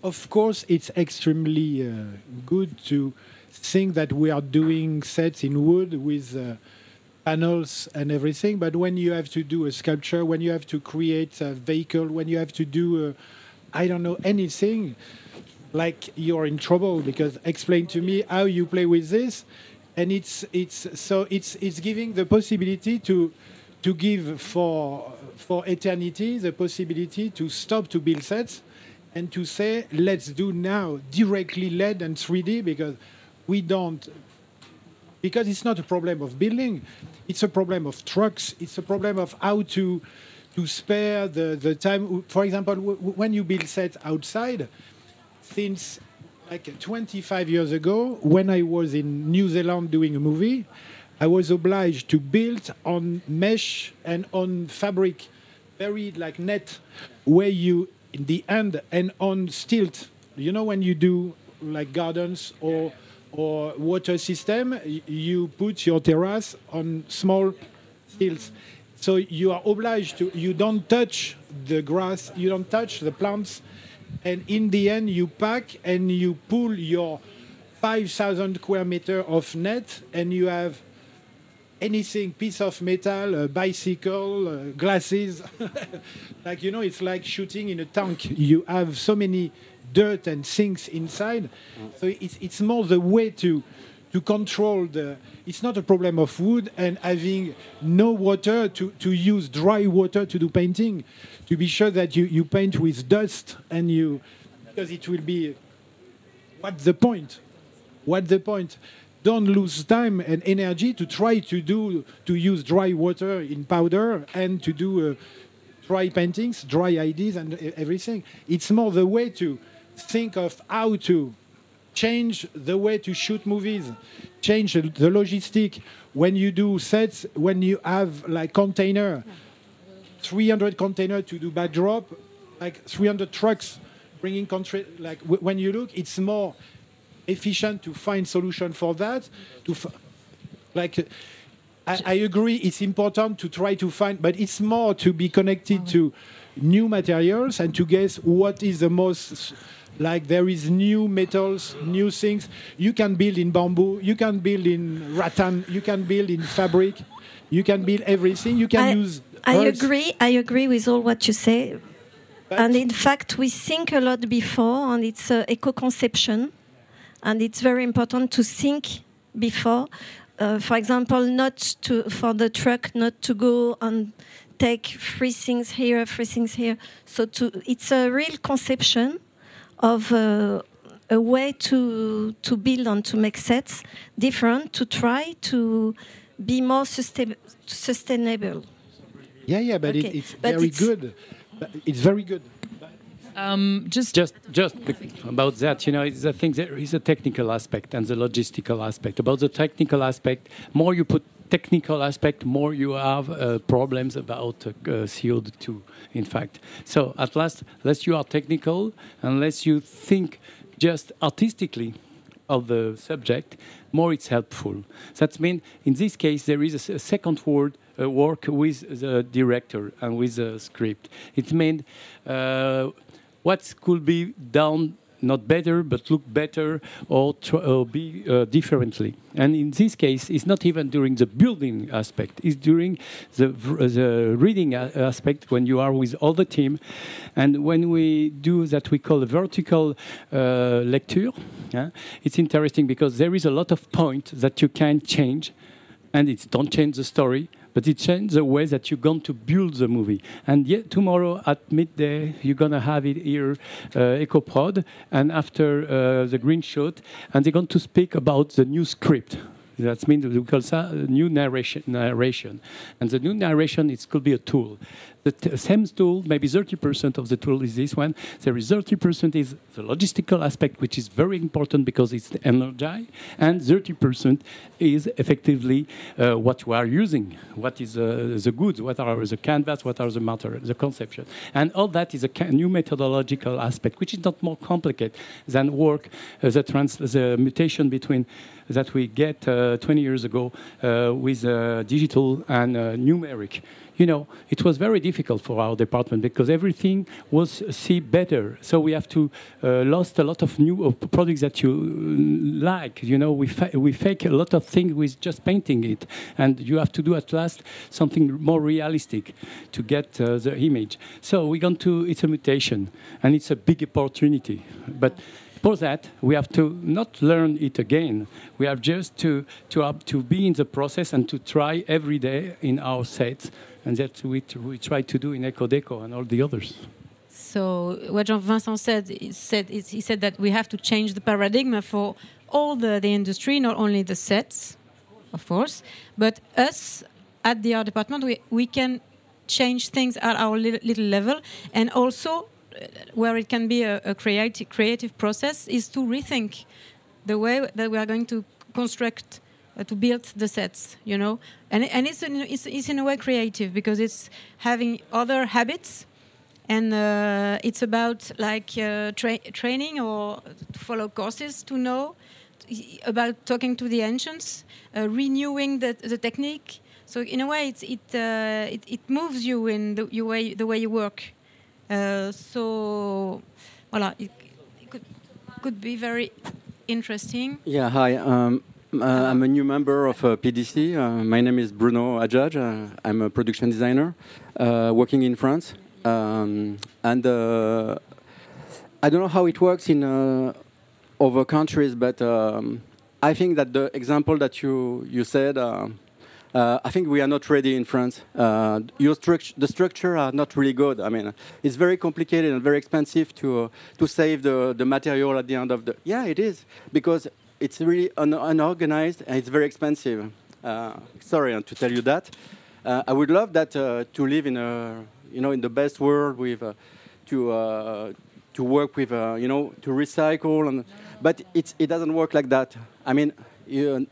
Of course, it's extremely uh, good to think that we are doing sets in wood with uh, panels and everything. But when you have to do a sculpture, when you have to create a vehicle, when you have to do, uh, I don't know, anything, like you're in trouble because explain to me how you play with this, and it's it's so it's it's giving the possibility to to give for for eternity the possibility to stop to build sets and to say let's do now directly LED and 3D because we don't because it's not a problem of building. It's a problem of trucks. It's a problem of how to to spare the the time. For example when you build sets outside since like 25 years ago when i was in new zealand doing a movie i was obliged to build on mesh and on fabric very like net where you in the end and on stilt. You know when you do like gardens or or water system you put your terrace on small stilts. So you are obliged to you don't touch the grass you don't touch the plants and in the end you pack and you pull your 5000 square meter of net and you have anything piece of metal bicycle uh, glasses. <laughs> Like you know it's like shooting in a tank. You have so many dirt and things inside. So it's, it's more the way to to control the it's not a problem of wood and having no water to, to use dry water to do painting. To be sure that you, you paint with dust and you because it will be what's the point? What's the point? Don't lose time and energy to try to do to use dry water in powder and to do uh, dry paintings dry ideas and everything. It's more the way to think of how to change the way to shoot movies change the logistic. When you do sets when you have like container 300 container to do backdrop like 300 trucks bringing country like w- when you look it's more efficient to find solution for that to like I, I agree it's important to try to find but it's more to be connected mm. to new materials and to guess what is the most like there is new metals, new things. You can build in bamboo, you can build in rattan, you can build in fabric, you can build everything. You can I, use. I earth. agree. I agree with all what you say. and in fact, we think a lot before, and it's uh, eco-conception, and it's very important to think before. Uh, for example, not to for the truck not to go and take three things here, three things here. So to it's a real conception of uh, a way to to build and to make sets different to try to be more sustain- sustainable. Yeah, yeah, but Okay, it, it's but very it's- good. But It's very good. Um, just just just about that you know it's a thing there is a technical aspect and the logistical aspect about the technical aspect more you put technical aspect more you have uh, problems about uh, co2 in fact. So at last less you are technical unless you think just artistically of the subject more it's helpful. That means in this case there is a, second word uh, work with the director and with the script. It means uh, what could be done not better but look better or, or be uh, differently. And in this case it's not even during the building aspect. It's during the, the reading aspect when you are with all the team. And when we do that we call a vertical uh, lecture yeah, it's interesting because there is a lot of points that you can change and it don't change the story but it changes the way that you're going to build the movie. And yet tomorrow at midday, you're going to have it here, uh, EcoProd, and after uh, the green shot, and they're going to speak about the new script. That means we call new narration, narration. And the new narration, it could be a tool. The same tool, maybe 30% of the tool is this one. There is 30% is the logistical aspect, which is very important because it's the energy, and 30% is effectively uh, what we are using, what is uh, the goods, what are the canvas, what are the matter, the conception. And all that is a new methodological aspect, which is not more complicated than work, uh, the, trans- the mutation between that we get uh, 20 years ago uh, with uh, digital and numeric. You know, it was very difficult for our department because everything was see better. So we have to uh, lost a lot of new uh, products that you uh, like. You know, we fa- we fake a lot of things with just painting it, and you have to do at last something more realistic to get uh, the image. So we're going to. It's a mutation, and it's a big opportunity, but. For that, we have to not learn it again. We have just to to have to be in the process and to try every day in our sets, and that we, we try to do in EcoDeco and all the others. So what Jean Vincent said, he said he said that we have to change the paradigm for all the, the industry, not only the sets, of course, but us at the art department, we, we can change things at our little, little level, and also where it can be a, a creative creative process is to rethink the way that we are going to construct uh, to build the sets you know? And and it's in, it's, it's in a way creative because it's having other habits and uh, it's about like uh, tra- training or follow courses to know about talking to the ancients uh, renewing the, the technique. So in a way it, uh, it it moves you in the way the way you work so voilà it, it could could be very interesting Yeah, hi. Um, uh, I'm a new member of uh, PDC. Uh, my name is Bruno Adjadj. Uh, I'm a production designer uh, working in France. Um, and uh, I don't know how it works in uh, other countries, but um, I think that the example that you, you said, uh, I think we are not ready in France. Uh, the structure are not really good. I mean, it's very complicated and very expensive to uh, to save the, the material at the end of the. Yeah, it is because it's really un- unorganized and it's very expensive. Uh, sorry to tell you that. Uh, I would love that uh, to live in a you know in the best world with to to work with you know to recycle and but it's, it doesn't work like that. I mean, you,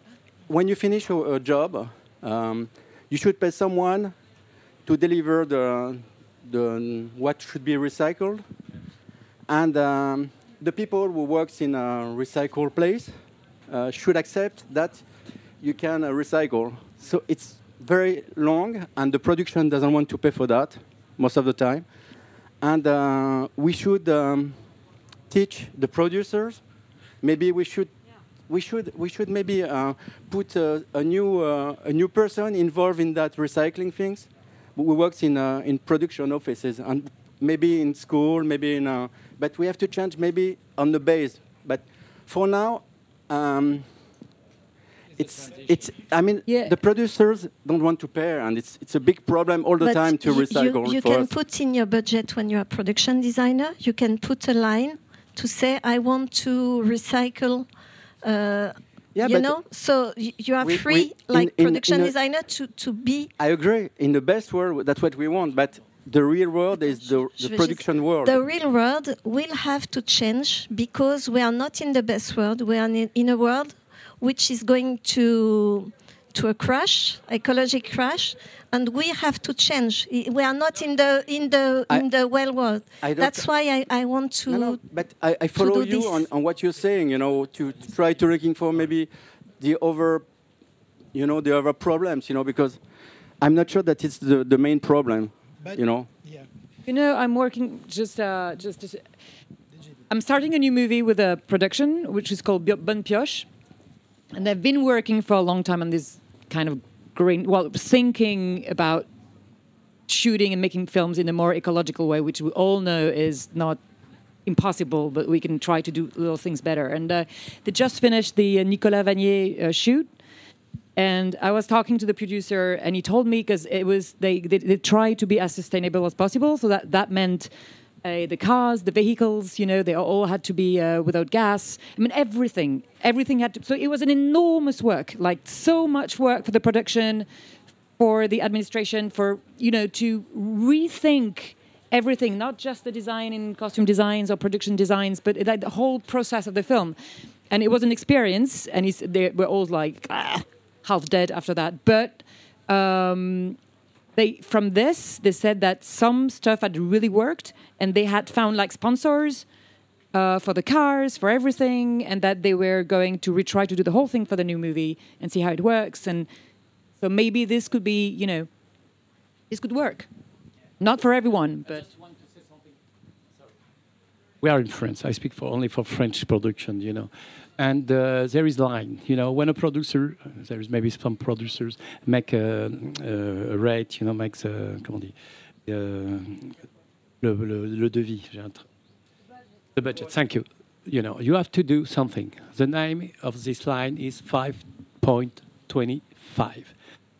when you finish a, a job, um, you should pay someone to deliver the the what should be recycled, and um, the people who works in a recycle place uh, should accept that you can uh, recycle. So it's very long, and the production doesn't want to pay for that most of the time. And uh, we should um, teach the producers. Maybe we should we should we should maybe uh, put a, a new uh, a new person involved in that recycling things. We worked in uh, in production offices and maybe in school, maybe in. Uh, but we have to change maybe on the base. But for now. Um, it's, it's, I mean, the producers don't want to pay, and it's, it's a big problem all the But time to recycle. You, you can us. put in your budget when you're a production designer, you can put a line to say, I want to recycle. Uh, Yeah, you know, so you are we- free, we- like in- production in designer, to, to be I agree. In the best world, that's what we want. But the real world is the, the production juste- world. The real world will have to change because we are not in the best world. We are in, in a world which is going to to a crash, ecological crash, and we have to change. We are not in the in the I- in the well world. That's why I, I want to. No, But I, I follow you on, on what you're saying. You know, to, to try to looking for maybe the other, you know, the other problems. You know, because I'm not sure that it's the, the main problem. you know. Yeah. You know, I'm working just uh, just. just I'm starting a new movie with a production which is called Bio- Bonne Pioche, and I've been working for a long time on this kind of green. Well, thinking about shooting and making films in a more ecological way, which we all know is not impossible, but we can try to do little things better. And uh, they just finished the uh, Nicolas Vanier uh, shoot. And I was talking to the producer, and he told me because it was they, they they tried to be as sustainable as possible. So that that meant uh, the cars, the vehicles, you know, they all had to be uh, without gas. I mean, everything, everything had to. So it was an enormous work, like so much work for the production, for the administration, for you know to rethink everything, not just the design in costume designs or production designs, but like the whole process of the film. And it was an experience, and they were all like ah, half dead after that. But um, they from this they said that some stuff had really worked, and they had found like sponsors. Uh, for the cars, for everything, and that they were going to retry to do the whole thing for the new movie and see how it works. And so maybe this could be, you know, this could work. Not for everyone, but we are in France. I speak for only for French production, you know. And uh, there is line, you know, when a producer, there is maybe some producers make a, a rate, you know, makes a, comment dit, euh, le, le, le devis, the budget. Thank you. You know, you have to do something. The name of this line is 5.25,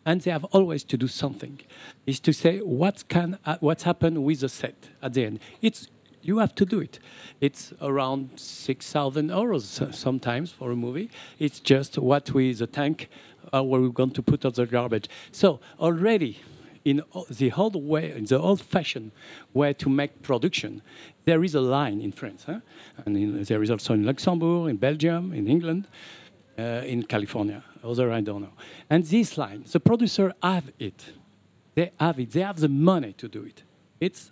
and they have always to do something. Is to say what can uh, what's happened with the set at the end. It's you have to do it. It's around six thousand euros sometimes for a movie. It's just what we the tank uh, where we're going to put all the garbage. So already in the old way, in the old-fashioned way to make production, there is a line in France, huh? and in, there is also in Luxembourg, in Belgium, in England, uh, in California. Other I don't know. And this line, the producer have it. They have it. They have the money to do it. It's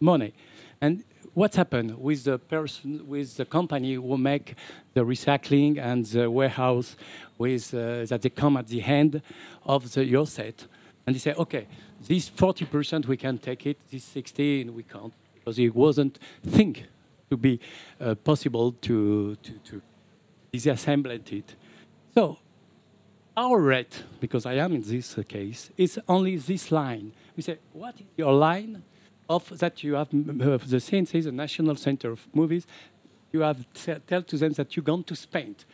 money. And what's happened with the person, with the company who make the recycling and the warehouse, with uh, that they come at the end of the your set, and they say, okay, this 40% we can take it, this 60 we can't, because it wasn't think to be uh, possible to to, to disassemble it. So our rate, because I am in this case, is only this line. We say, what is your line of that you have uh, the CNC, the National Center of Movies, you have tell to them that you're going to spend.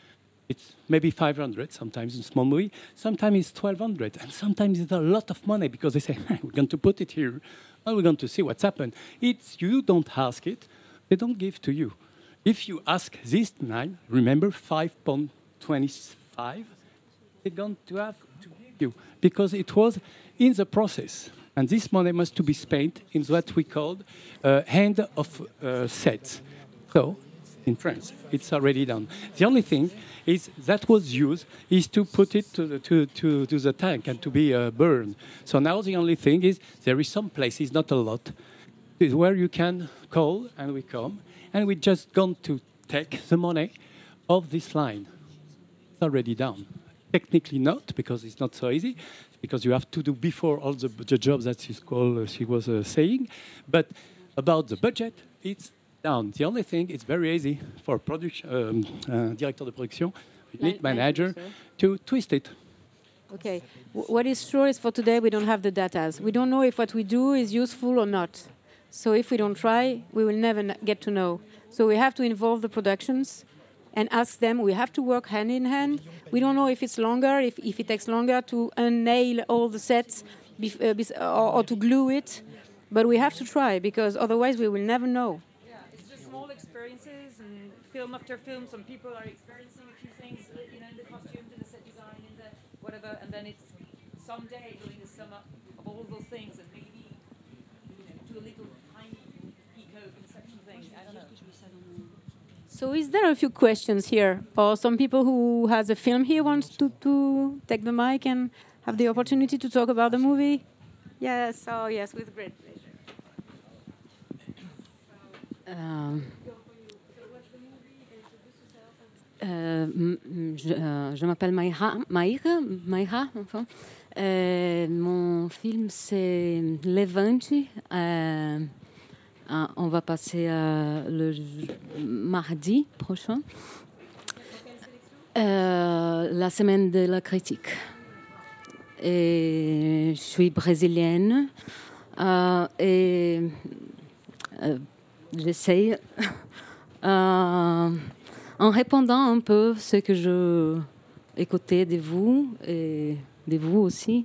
It's maybe 500, sometimes in small movie, sometimes it's 1200, and sometimes it's a lot of money because they say, we're going to put it here, and we're going to see what's happened. It's you don't ask it, they don't give to you. If you ask this nine, remember 5.25, they're going to have to give you because it was in the process. And this money must to be spent in what we called uh, hand of uh, sets. So, in France, it's already done. The only thing is that was used is to put it to the, to, to, to the tank and to be uh, burned. So now the only thing is there is some places, not a lot, is where you can call and we come and we just going to take the money of this line. It's already done. Technically not because it's not so easy because you have to do before all the, the jobs that she's called, uh, she was uh, saying. But about the budget, it's down. the only thing, it's very easy for production, um, uh, director de production, lead manager, to twist it. Okay. W- what is true is for today we don't have the data. We don't know if what we do is useful or not. So if we don't try, we will never n- get to know. So we have to involve the productions and ask them. We have to work hand in hand. We don't know if it's longer, if, if it takes longer to unnail all the sets uh, or, to glue it. But we have to try because otherwise we will never know. Yeah, It's just small experiences and film after film. Some people are experiencing a few things, you know, in the costumes, in the set design, in the whatever, and then it's someday the summer of all those things, and maybe you know, do a little tiny eco conception thing. I don't know. So is there a few questions here, or some people who has a film here wants to, to take the mic and have the opportunity to talk about the movie? Yes. Oh yes, with great pleasure. Euh, euh, m- m- je, euh, je m'appelle Maïra, Maïra, Maïra, enfin. Euh, mon film c'est Levante. Euh, on va passer euh, le mardi prochain. Euh, la semaine de la critique. Et je suis brésilienne. euh, et j'essaye, <laughs> en répondant un peu ce que je écoutais de vous et de vous aussi,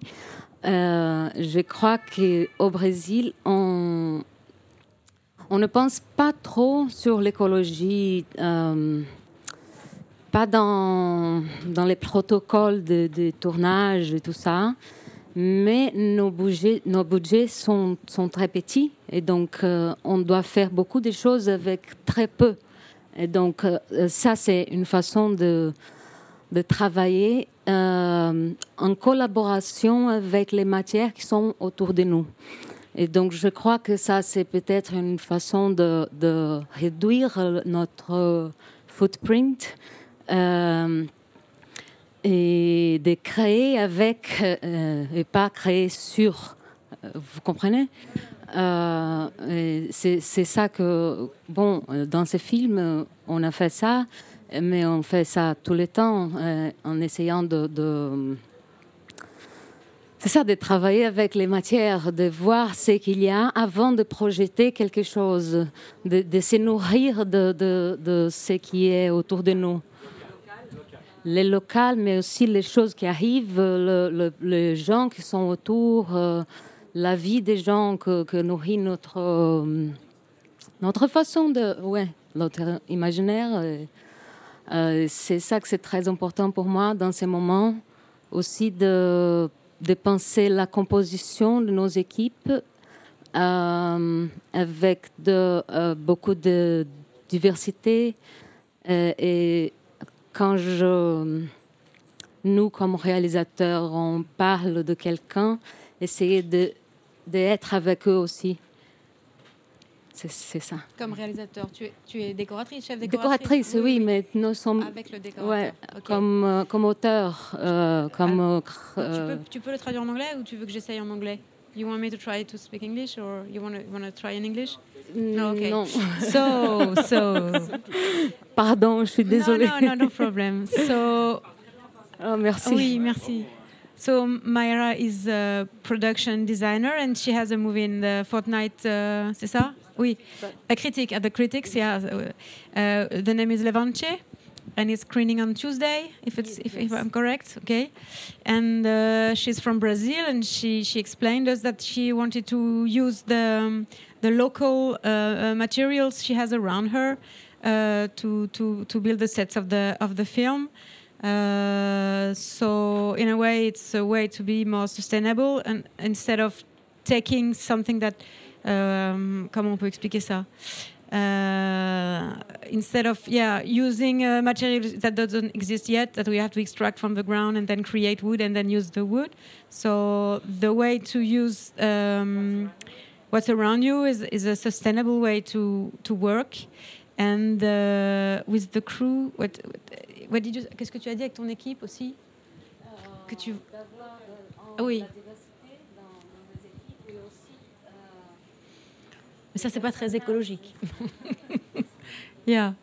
je crois qu'au Brésil, on, on ne pense pas trop sur l'écologie, euh, pas dans, dans les protocoles de, tournage et tout ça, mais nos budgets, nos budgets sont, sont très petits et donc euh, on doit faire beaucoup de choses avec très peu. Et donc euh, ça, c'est une façon de, de travailler en collaboration avec les matières qui sont autour de nous. Et donc je crois que ça, c'est peut-être une façon de, réduire notre footprint. euh, et de créer avec euh, et pas créer sur. Euh, Vous comprenez? C'est ça que, bon, dans ces films, on a fait ça, mais on fait ça tout le temps en essayant de c'est ça, de travailler avec les matières, de voir ce qu'il y a avant de projeter quelque chose, de, de se nourrir de, ce qui est autour de nous les locales, mais aussi les choses qui arrivent, le- le- les gens qui sont autour, euh, la vie des gens que, nourrit notre, euh, notre façon de. Ouais, notre imaginaire. euh, c'est ça que c'est très important pour moi dans ces moments. Aussi de, de penser la composition de nos équipes euh, avec de, euh, beaucoup de diversité euh, et quand je, nous, comme réalisateurs, on parle de quelqu'un, essayer de d'être avec eux aussi. C'est ça. Comme réalisateur, tu es, tu es décoratrice, chef décoratrice? Décoratrice, oui, mais nous sommes. Avec le décorateur. Ouais, Ok. comme, euh, comme auteur, euh, comme. euh, Tu, euh, peux, tu peux le traduire en anglais ou tu veux que j'essaye en anglais? You want me to try to speak English or you want to, want to try in English? No, okay. non. <laughs> So, so. Pardon, je suis désolée. No, no, no, no problem. So. Oh, merci. Oui, merci. So Myra is a production designer and she has a movie in the Fortnite. Uh, c'est ça? Oui. A critic at the critics. Yeah. Uh, uh, the name is Levante. And it's screening on Tuesday, if it's if, if I'm correct, okay. And uh, she's from Brazil, and she she explained us that she wanted to use the um, the local uh, uh, materials she has around her uh, to to to build the sets of the of the film. Uh, so in a way, it's a way to be more sustainable, and instead of taking something that, comment on peut expliquer ça? Uh, instead of yeah using a material that doesn't exist yet that we have to extract from the ground and then create wood and then use the wood. So the way to use um, what's around you is, is a sustainable way to to work. And uh, with the crew what, what did you qu'est-ce que tu as dit avec ton équipe aussi? Que tu Ah oui Mais ça, c'est pas très écologique. <laughs> yeah.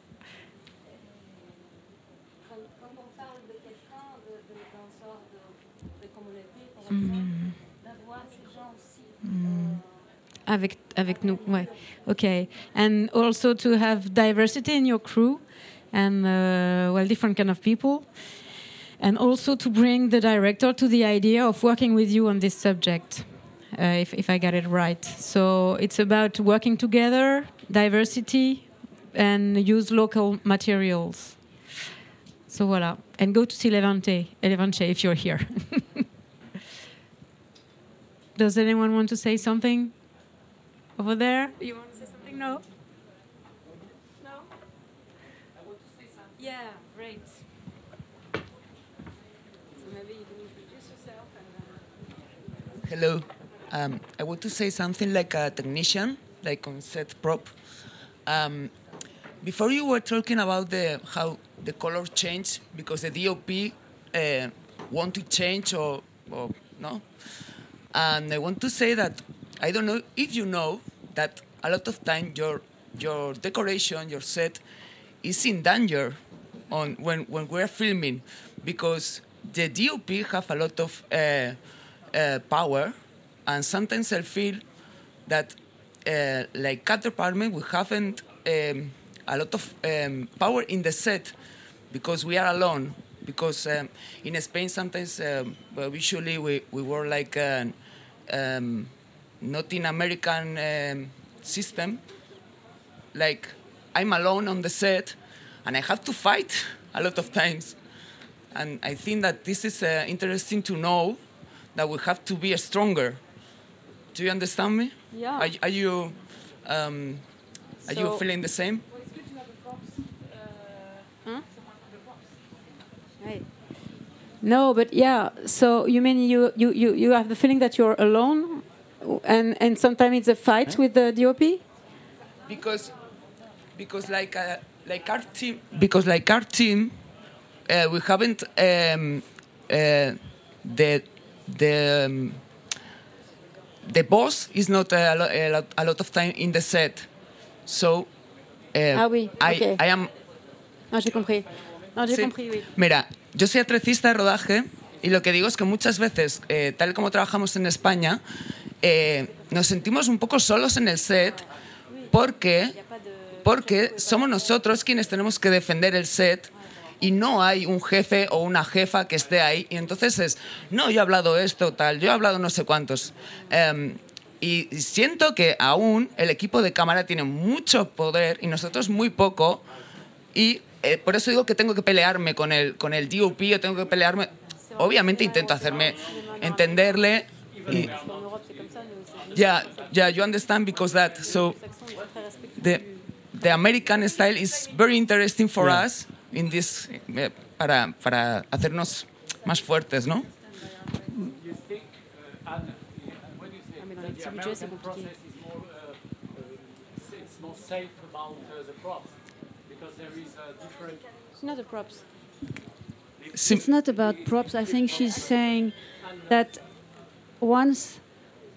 Avec, avec nous, ouais. Okay. And also to have diversity in your crew and, uh, well, different kind of people. And also to bring the director to the idea of working with you on this subject, Uh, if, if I got it right. So it's about working together, diversity, and use local materials. So voilà. And go to see Levante, Levante if you're here. <laughs> Does anyone want to say something? Over there? You want to say something? No? No? Yeah, great. So maybe you can introduce yourself uh, Hello. Um, I want to say something like a technician, like on set prop. Um, before you were talking about the how the color change because the DOP uh, want to change or, or no, and I want to say that I don't know if you know that a lot of time your your decoration, your set, is in danger on when when we're filming because the DOP have a lot of uh, uh, power, and sometimes I feel that uh, like cat department we haven't um, a lot of um, power in the set because we are alone. Because um, in Spain sometimes um, well, usually we we were like an, um, not in American um, system. Like I'm alone on the set, and I have to fight <laughs> a lot of times. And I think that this is uh, interesting to know that we have to be stronger. Do you understand me? Yeah. Are, are you um, are you feeling the same? No, but yeah. So you mean you, you, you, you have the feeling that you're alone, and and sometimes it's a fight with the DOP. because because like uh, like our team because like our team uh, we haven't um, uh, the the um, the boss is not a, lo- a, lot, a lot of time in the set so uh, Ah oui, I. I am Ah, j'ai compris. Non, j'ai Sí. compris, oui. Mira, yo soy atrecista de rodaje y lo que digo es que muchas veces, eh, tal como trabajamos en España, eh, nos sentimos un poco solos en el set porque, porque somos nosotros quienes tenemos que defender el set y no hay un jefe o una jefa que esté ahí. Y entonces es, no, yo he hablado esto, tal, yo he hablado no sé cuántos. Em, y siento que aún el equipo de cámara tiene mucho poder y nosotros muy poco. Y eh, por eso digo que tengo que pelearme con el, con el DOP, yo tengo que pelearme. Obviamente intento hacerme entenderle. Y, yeah, yeah, you understand because that. So the, the American style is very interesting for Yeah. us in this, eh, para, para hacernos más fuertes, ¿no? It's more safe about uh, props because there is a different. It's not the props. Sim- It's not about props. I think she's saying that once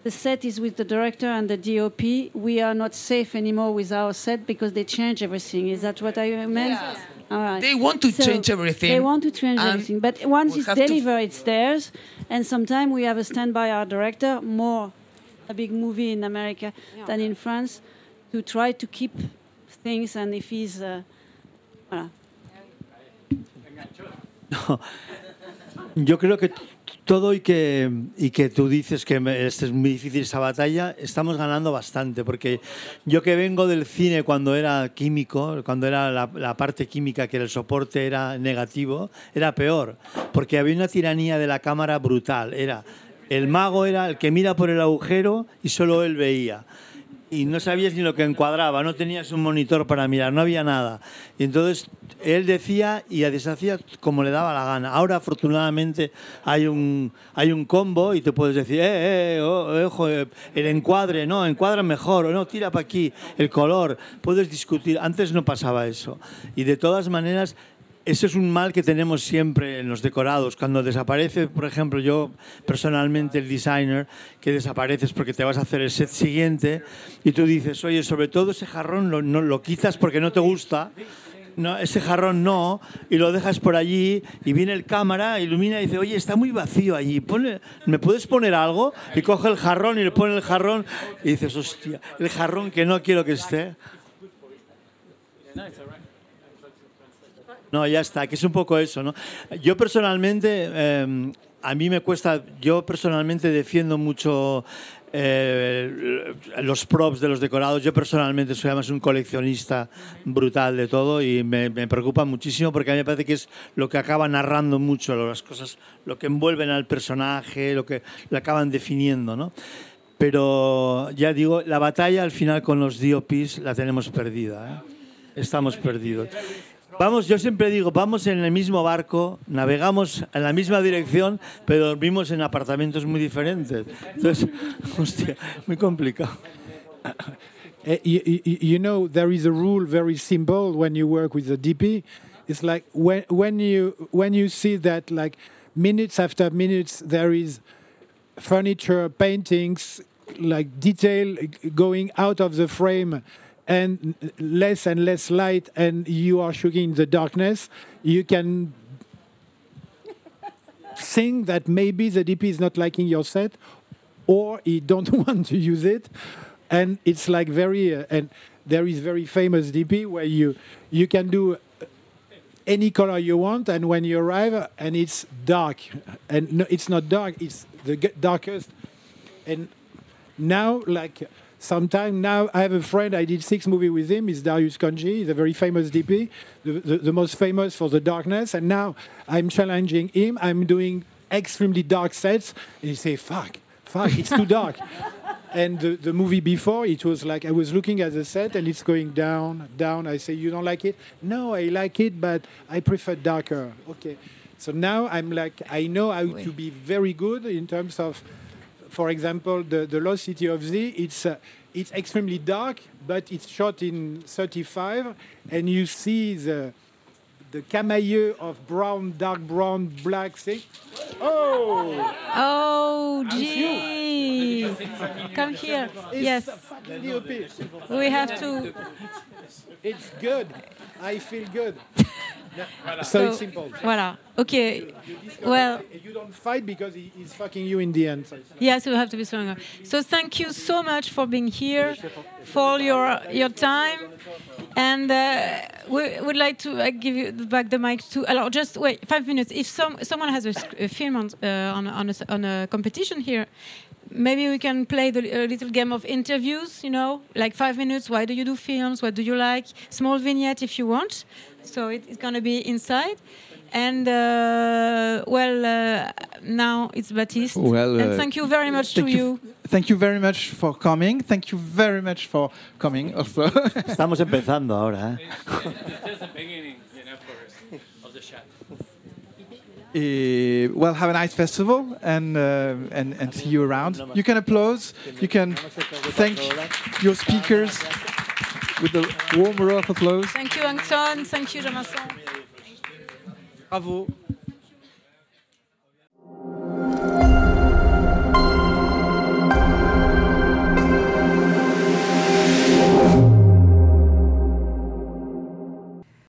the set is with the director and the DOP, we are not safe anymore with our set because they change everything. Is that what I meant? Yeah. All right. They want to So change everything. They want to change everything. But once we it's delivered, it's theirs. And sometimes we have a standby art director, more a big movie in America than in France, to try to keep things. And if he's. Uh, voilà. <laughs> No. Yo creo que t- todo y que, y que tú dices que este es muy difícil esa batalla, estamos ganando bastante, porque yo que vengo del cine cuando era químico, cuando era la, la parte química, que el soporte era negativo, era peor, porque había una tiranía de la cámara brutal. Era, el mago era el que mira por el agujero y solo él veía. Y no sabías ni lo que encuadraba, no tenías un monitor para mirar, no había nada. Y entonces él decía y deshacía como le daba la gana. Ahora afortunadamente hay un, hay un combo y te puedes decir, eh, eh, oh, eh, ojo, eh, el encuadre, no, encuadra mejor, o no, tira para aquí, el color, puedes discutir. Antes no pasaba eso. Y de todas maneras, eso es un mal que tenemos siempre en los decorados. Cuando desaparece, por ejemplo, yo personalmente, el designer, que desapareces porque te vas a hacer el set siguiente y tú dices, oye, sobre todo ese jarrón lo, no, lo quitas porque no te gusta. No, ese jarrón no, y lo dejas por allí, y viene el cámara, ilumina y dice, oye, está muy vacío allí, Ponle- ¿me puedes poner algo? Y coge el jarrón y le pone el jarrón, y dices, hostia, el jarrón que no quiero que esté. No, ya está, que es un poco eso, ¿no? Yo personalmente, eh, a mí me cuesta, yo personalmente defiendo mucho eh, los props de los decorados. Yo personalmente soy además un coleccionista brutal de todo y me, me preocupa muchísimo porque a mí me parece que es lo que acaba narrando mucho las cosas, lo que envuelven al personaje, lo que lo acaban definiendo, ¿no? Pero ya digo, la batalla al final con los DOPs la tenemos perdida. ¿eh? Estamos perdidos. Vamos, yo siempre digo, vamos en el mismo barco, navegamos en la misma dirección, pero dormimos en apartamentos muy diferentes. Entonces, <laughs> hostia, muy complicado. You, you, you know, there is a rule very simple when you work with the DP. It's like when, when, you, when you see that, like, minutes after minutes, there is furniture, paintings, like detail going out of the frame and less and less light, and you are shooting in the darkness, you can think that maybe the DP is not liking your set or he don't <laughs> want to use it. And it's like very uh, and there is very famous DP where you you can do any color you want and when you arrive and it's dark. And no, it's not dark it's the darkest. And now like sometime now i have a friend i did six movie with him is Darius Khondji he's a very famous dp the, the, the most famous for the darkness and now i'm challenging him i'm doing extremely dark sets and he say fuck fuck it's too dark. <laughs> And the, the movie before it was like i was looking at the set and it's going down down. I say you don't like it? No i like it but i prefer darker. Okay. So now i'm like i know how to be very good in terms of for example the, the lost city of z it's uh, it's extremely dark but it's shot in 35 and you see the the camaïeu of brown dark brown black thing oh Oh, gee. Come here. It's Yes. the fucking DOP. We have to. It's good. I feel good. <laughs> So, it's simple. Voilà. Okay. Well, you don't fight because he, he's fucking you in the end. yes, we have to be stronger. So thank you so much for being here, for your your time, and uh, we would like to uh, give you back the mic to. Alors, just wait five minutes. If some someone has a, sc- a film on uh, on on a, s- on a competition here. Maybe we can play the a little game of interviews, you know, like five minutes. Why do you do films? What do you like? Small vignette if you want. So it, it's going to be inside. And uh, well, uh, now it's Baptiste. Well, and uh, thank you very much to thank you. Thank you very much for coming. Thank you very much for coming also. <laughs> Estamos empezando ahora. ¿eh? Just the beginning, you know, for of the shot. Eh, well, have a nice festival and, uh, and and see you around. You can applause. You can thank your speakers with a warm round of applause. Thank you, Antxón. Thank you, Jonathan. Bravo.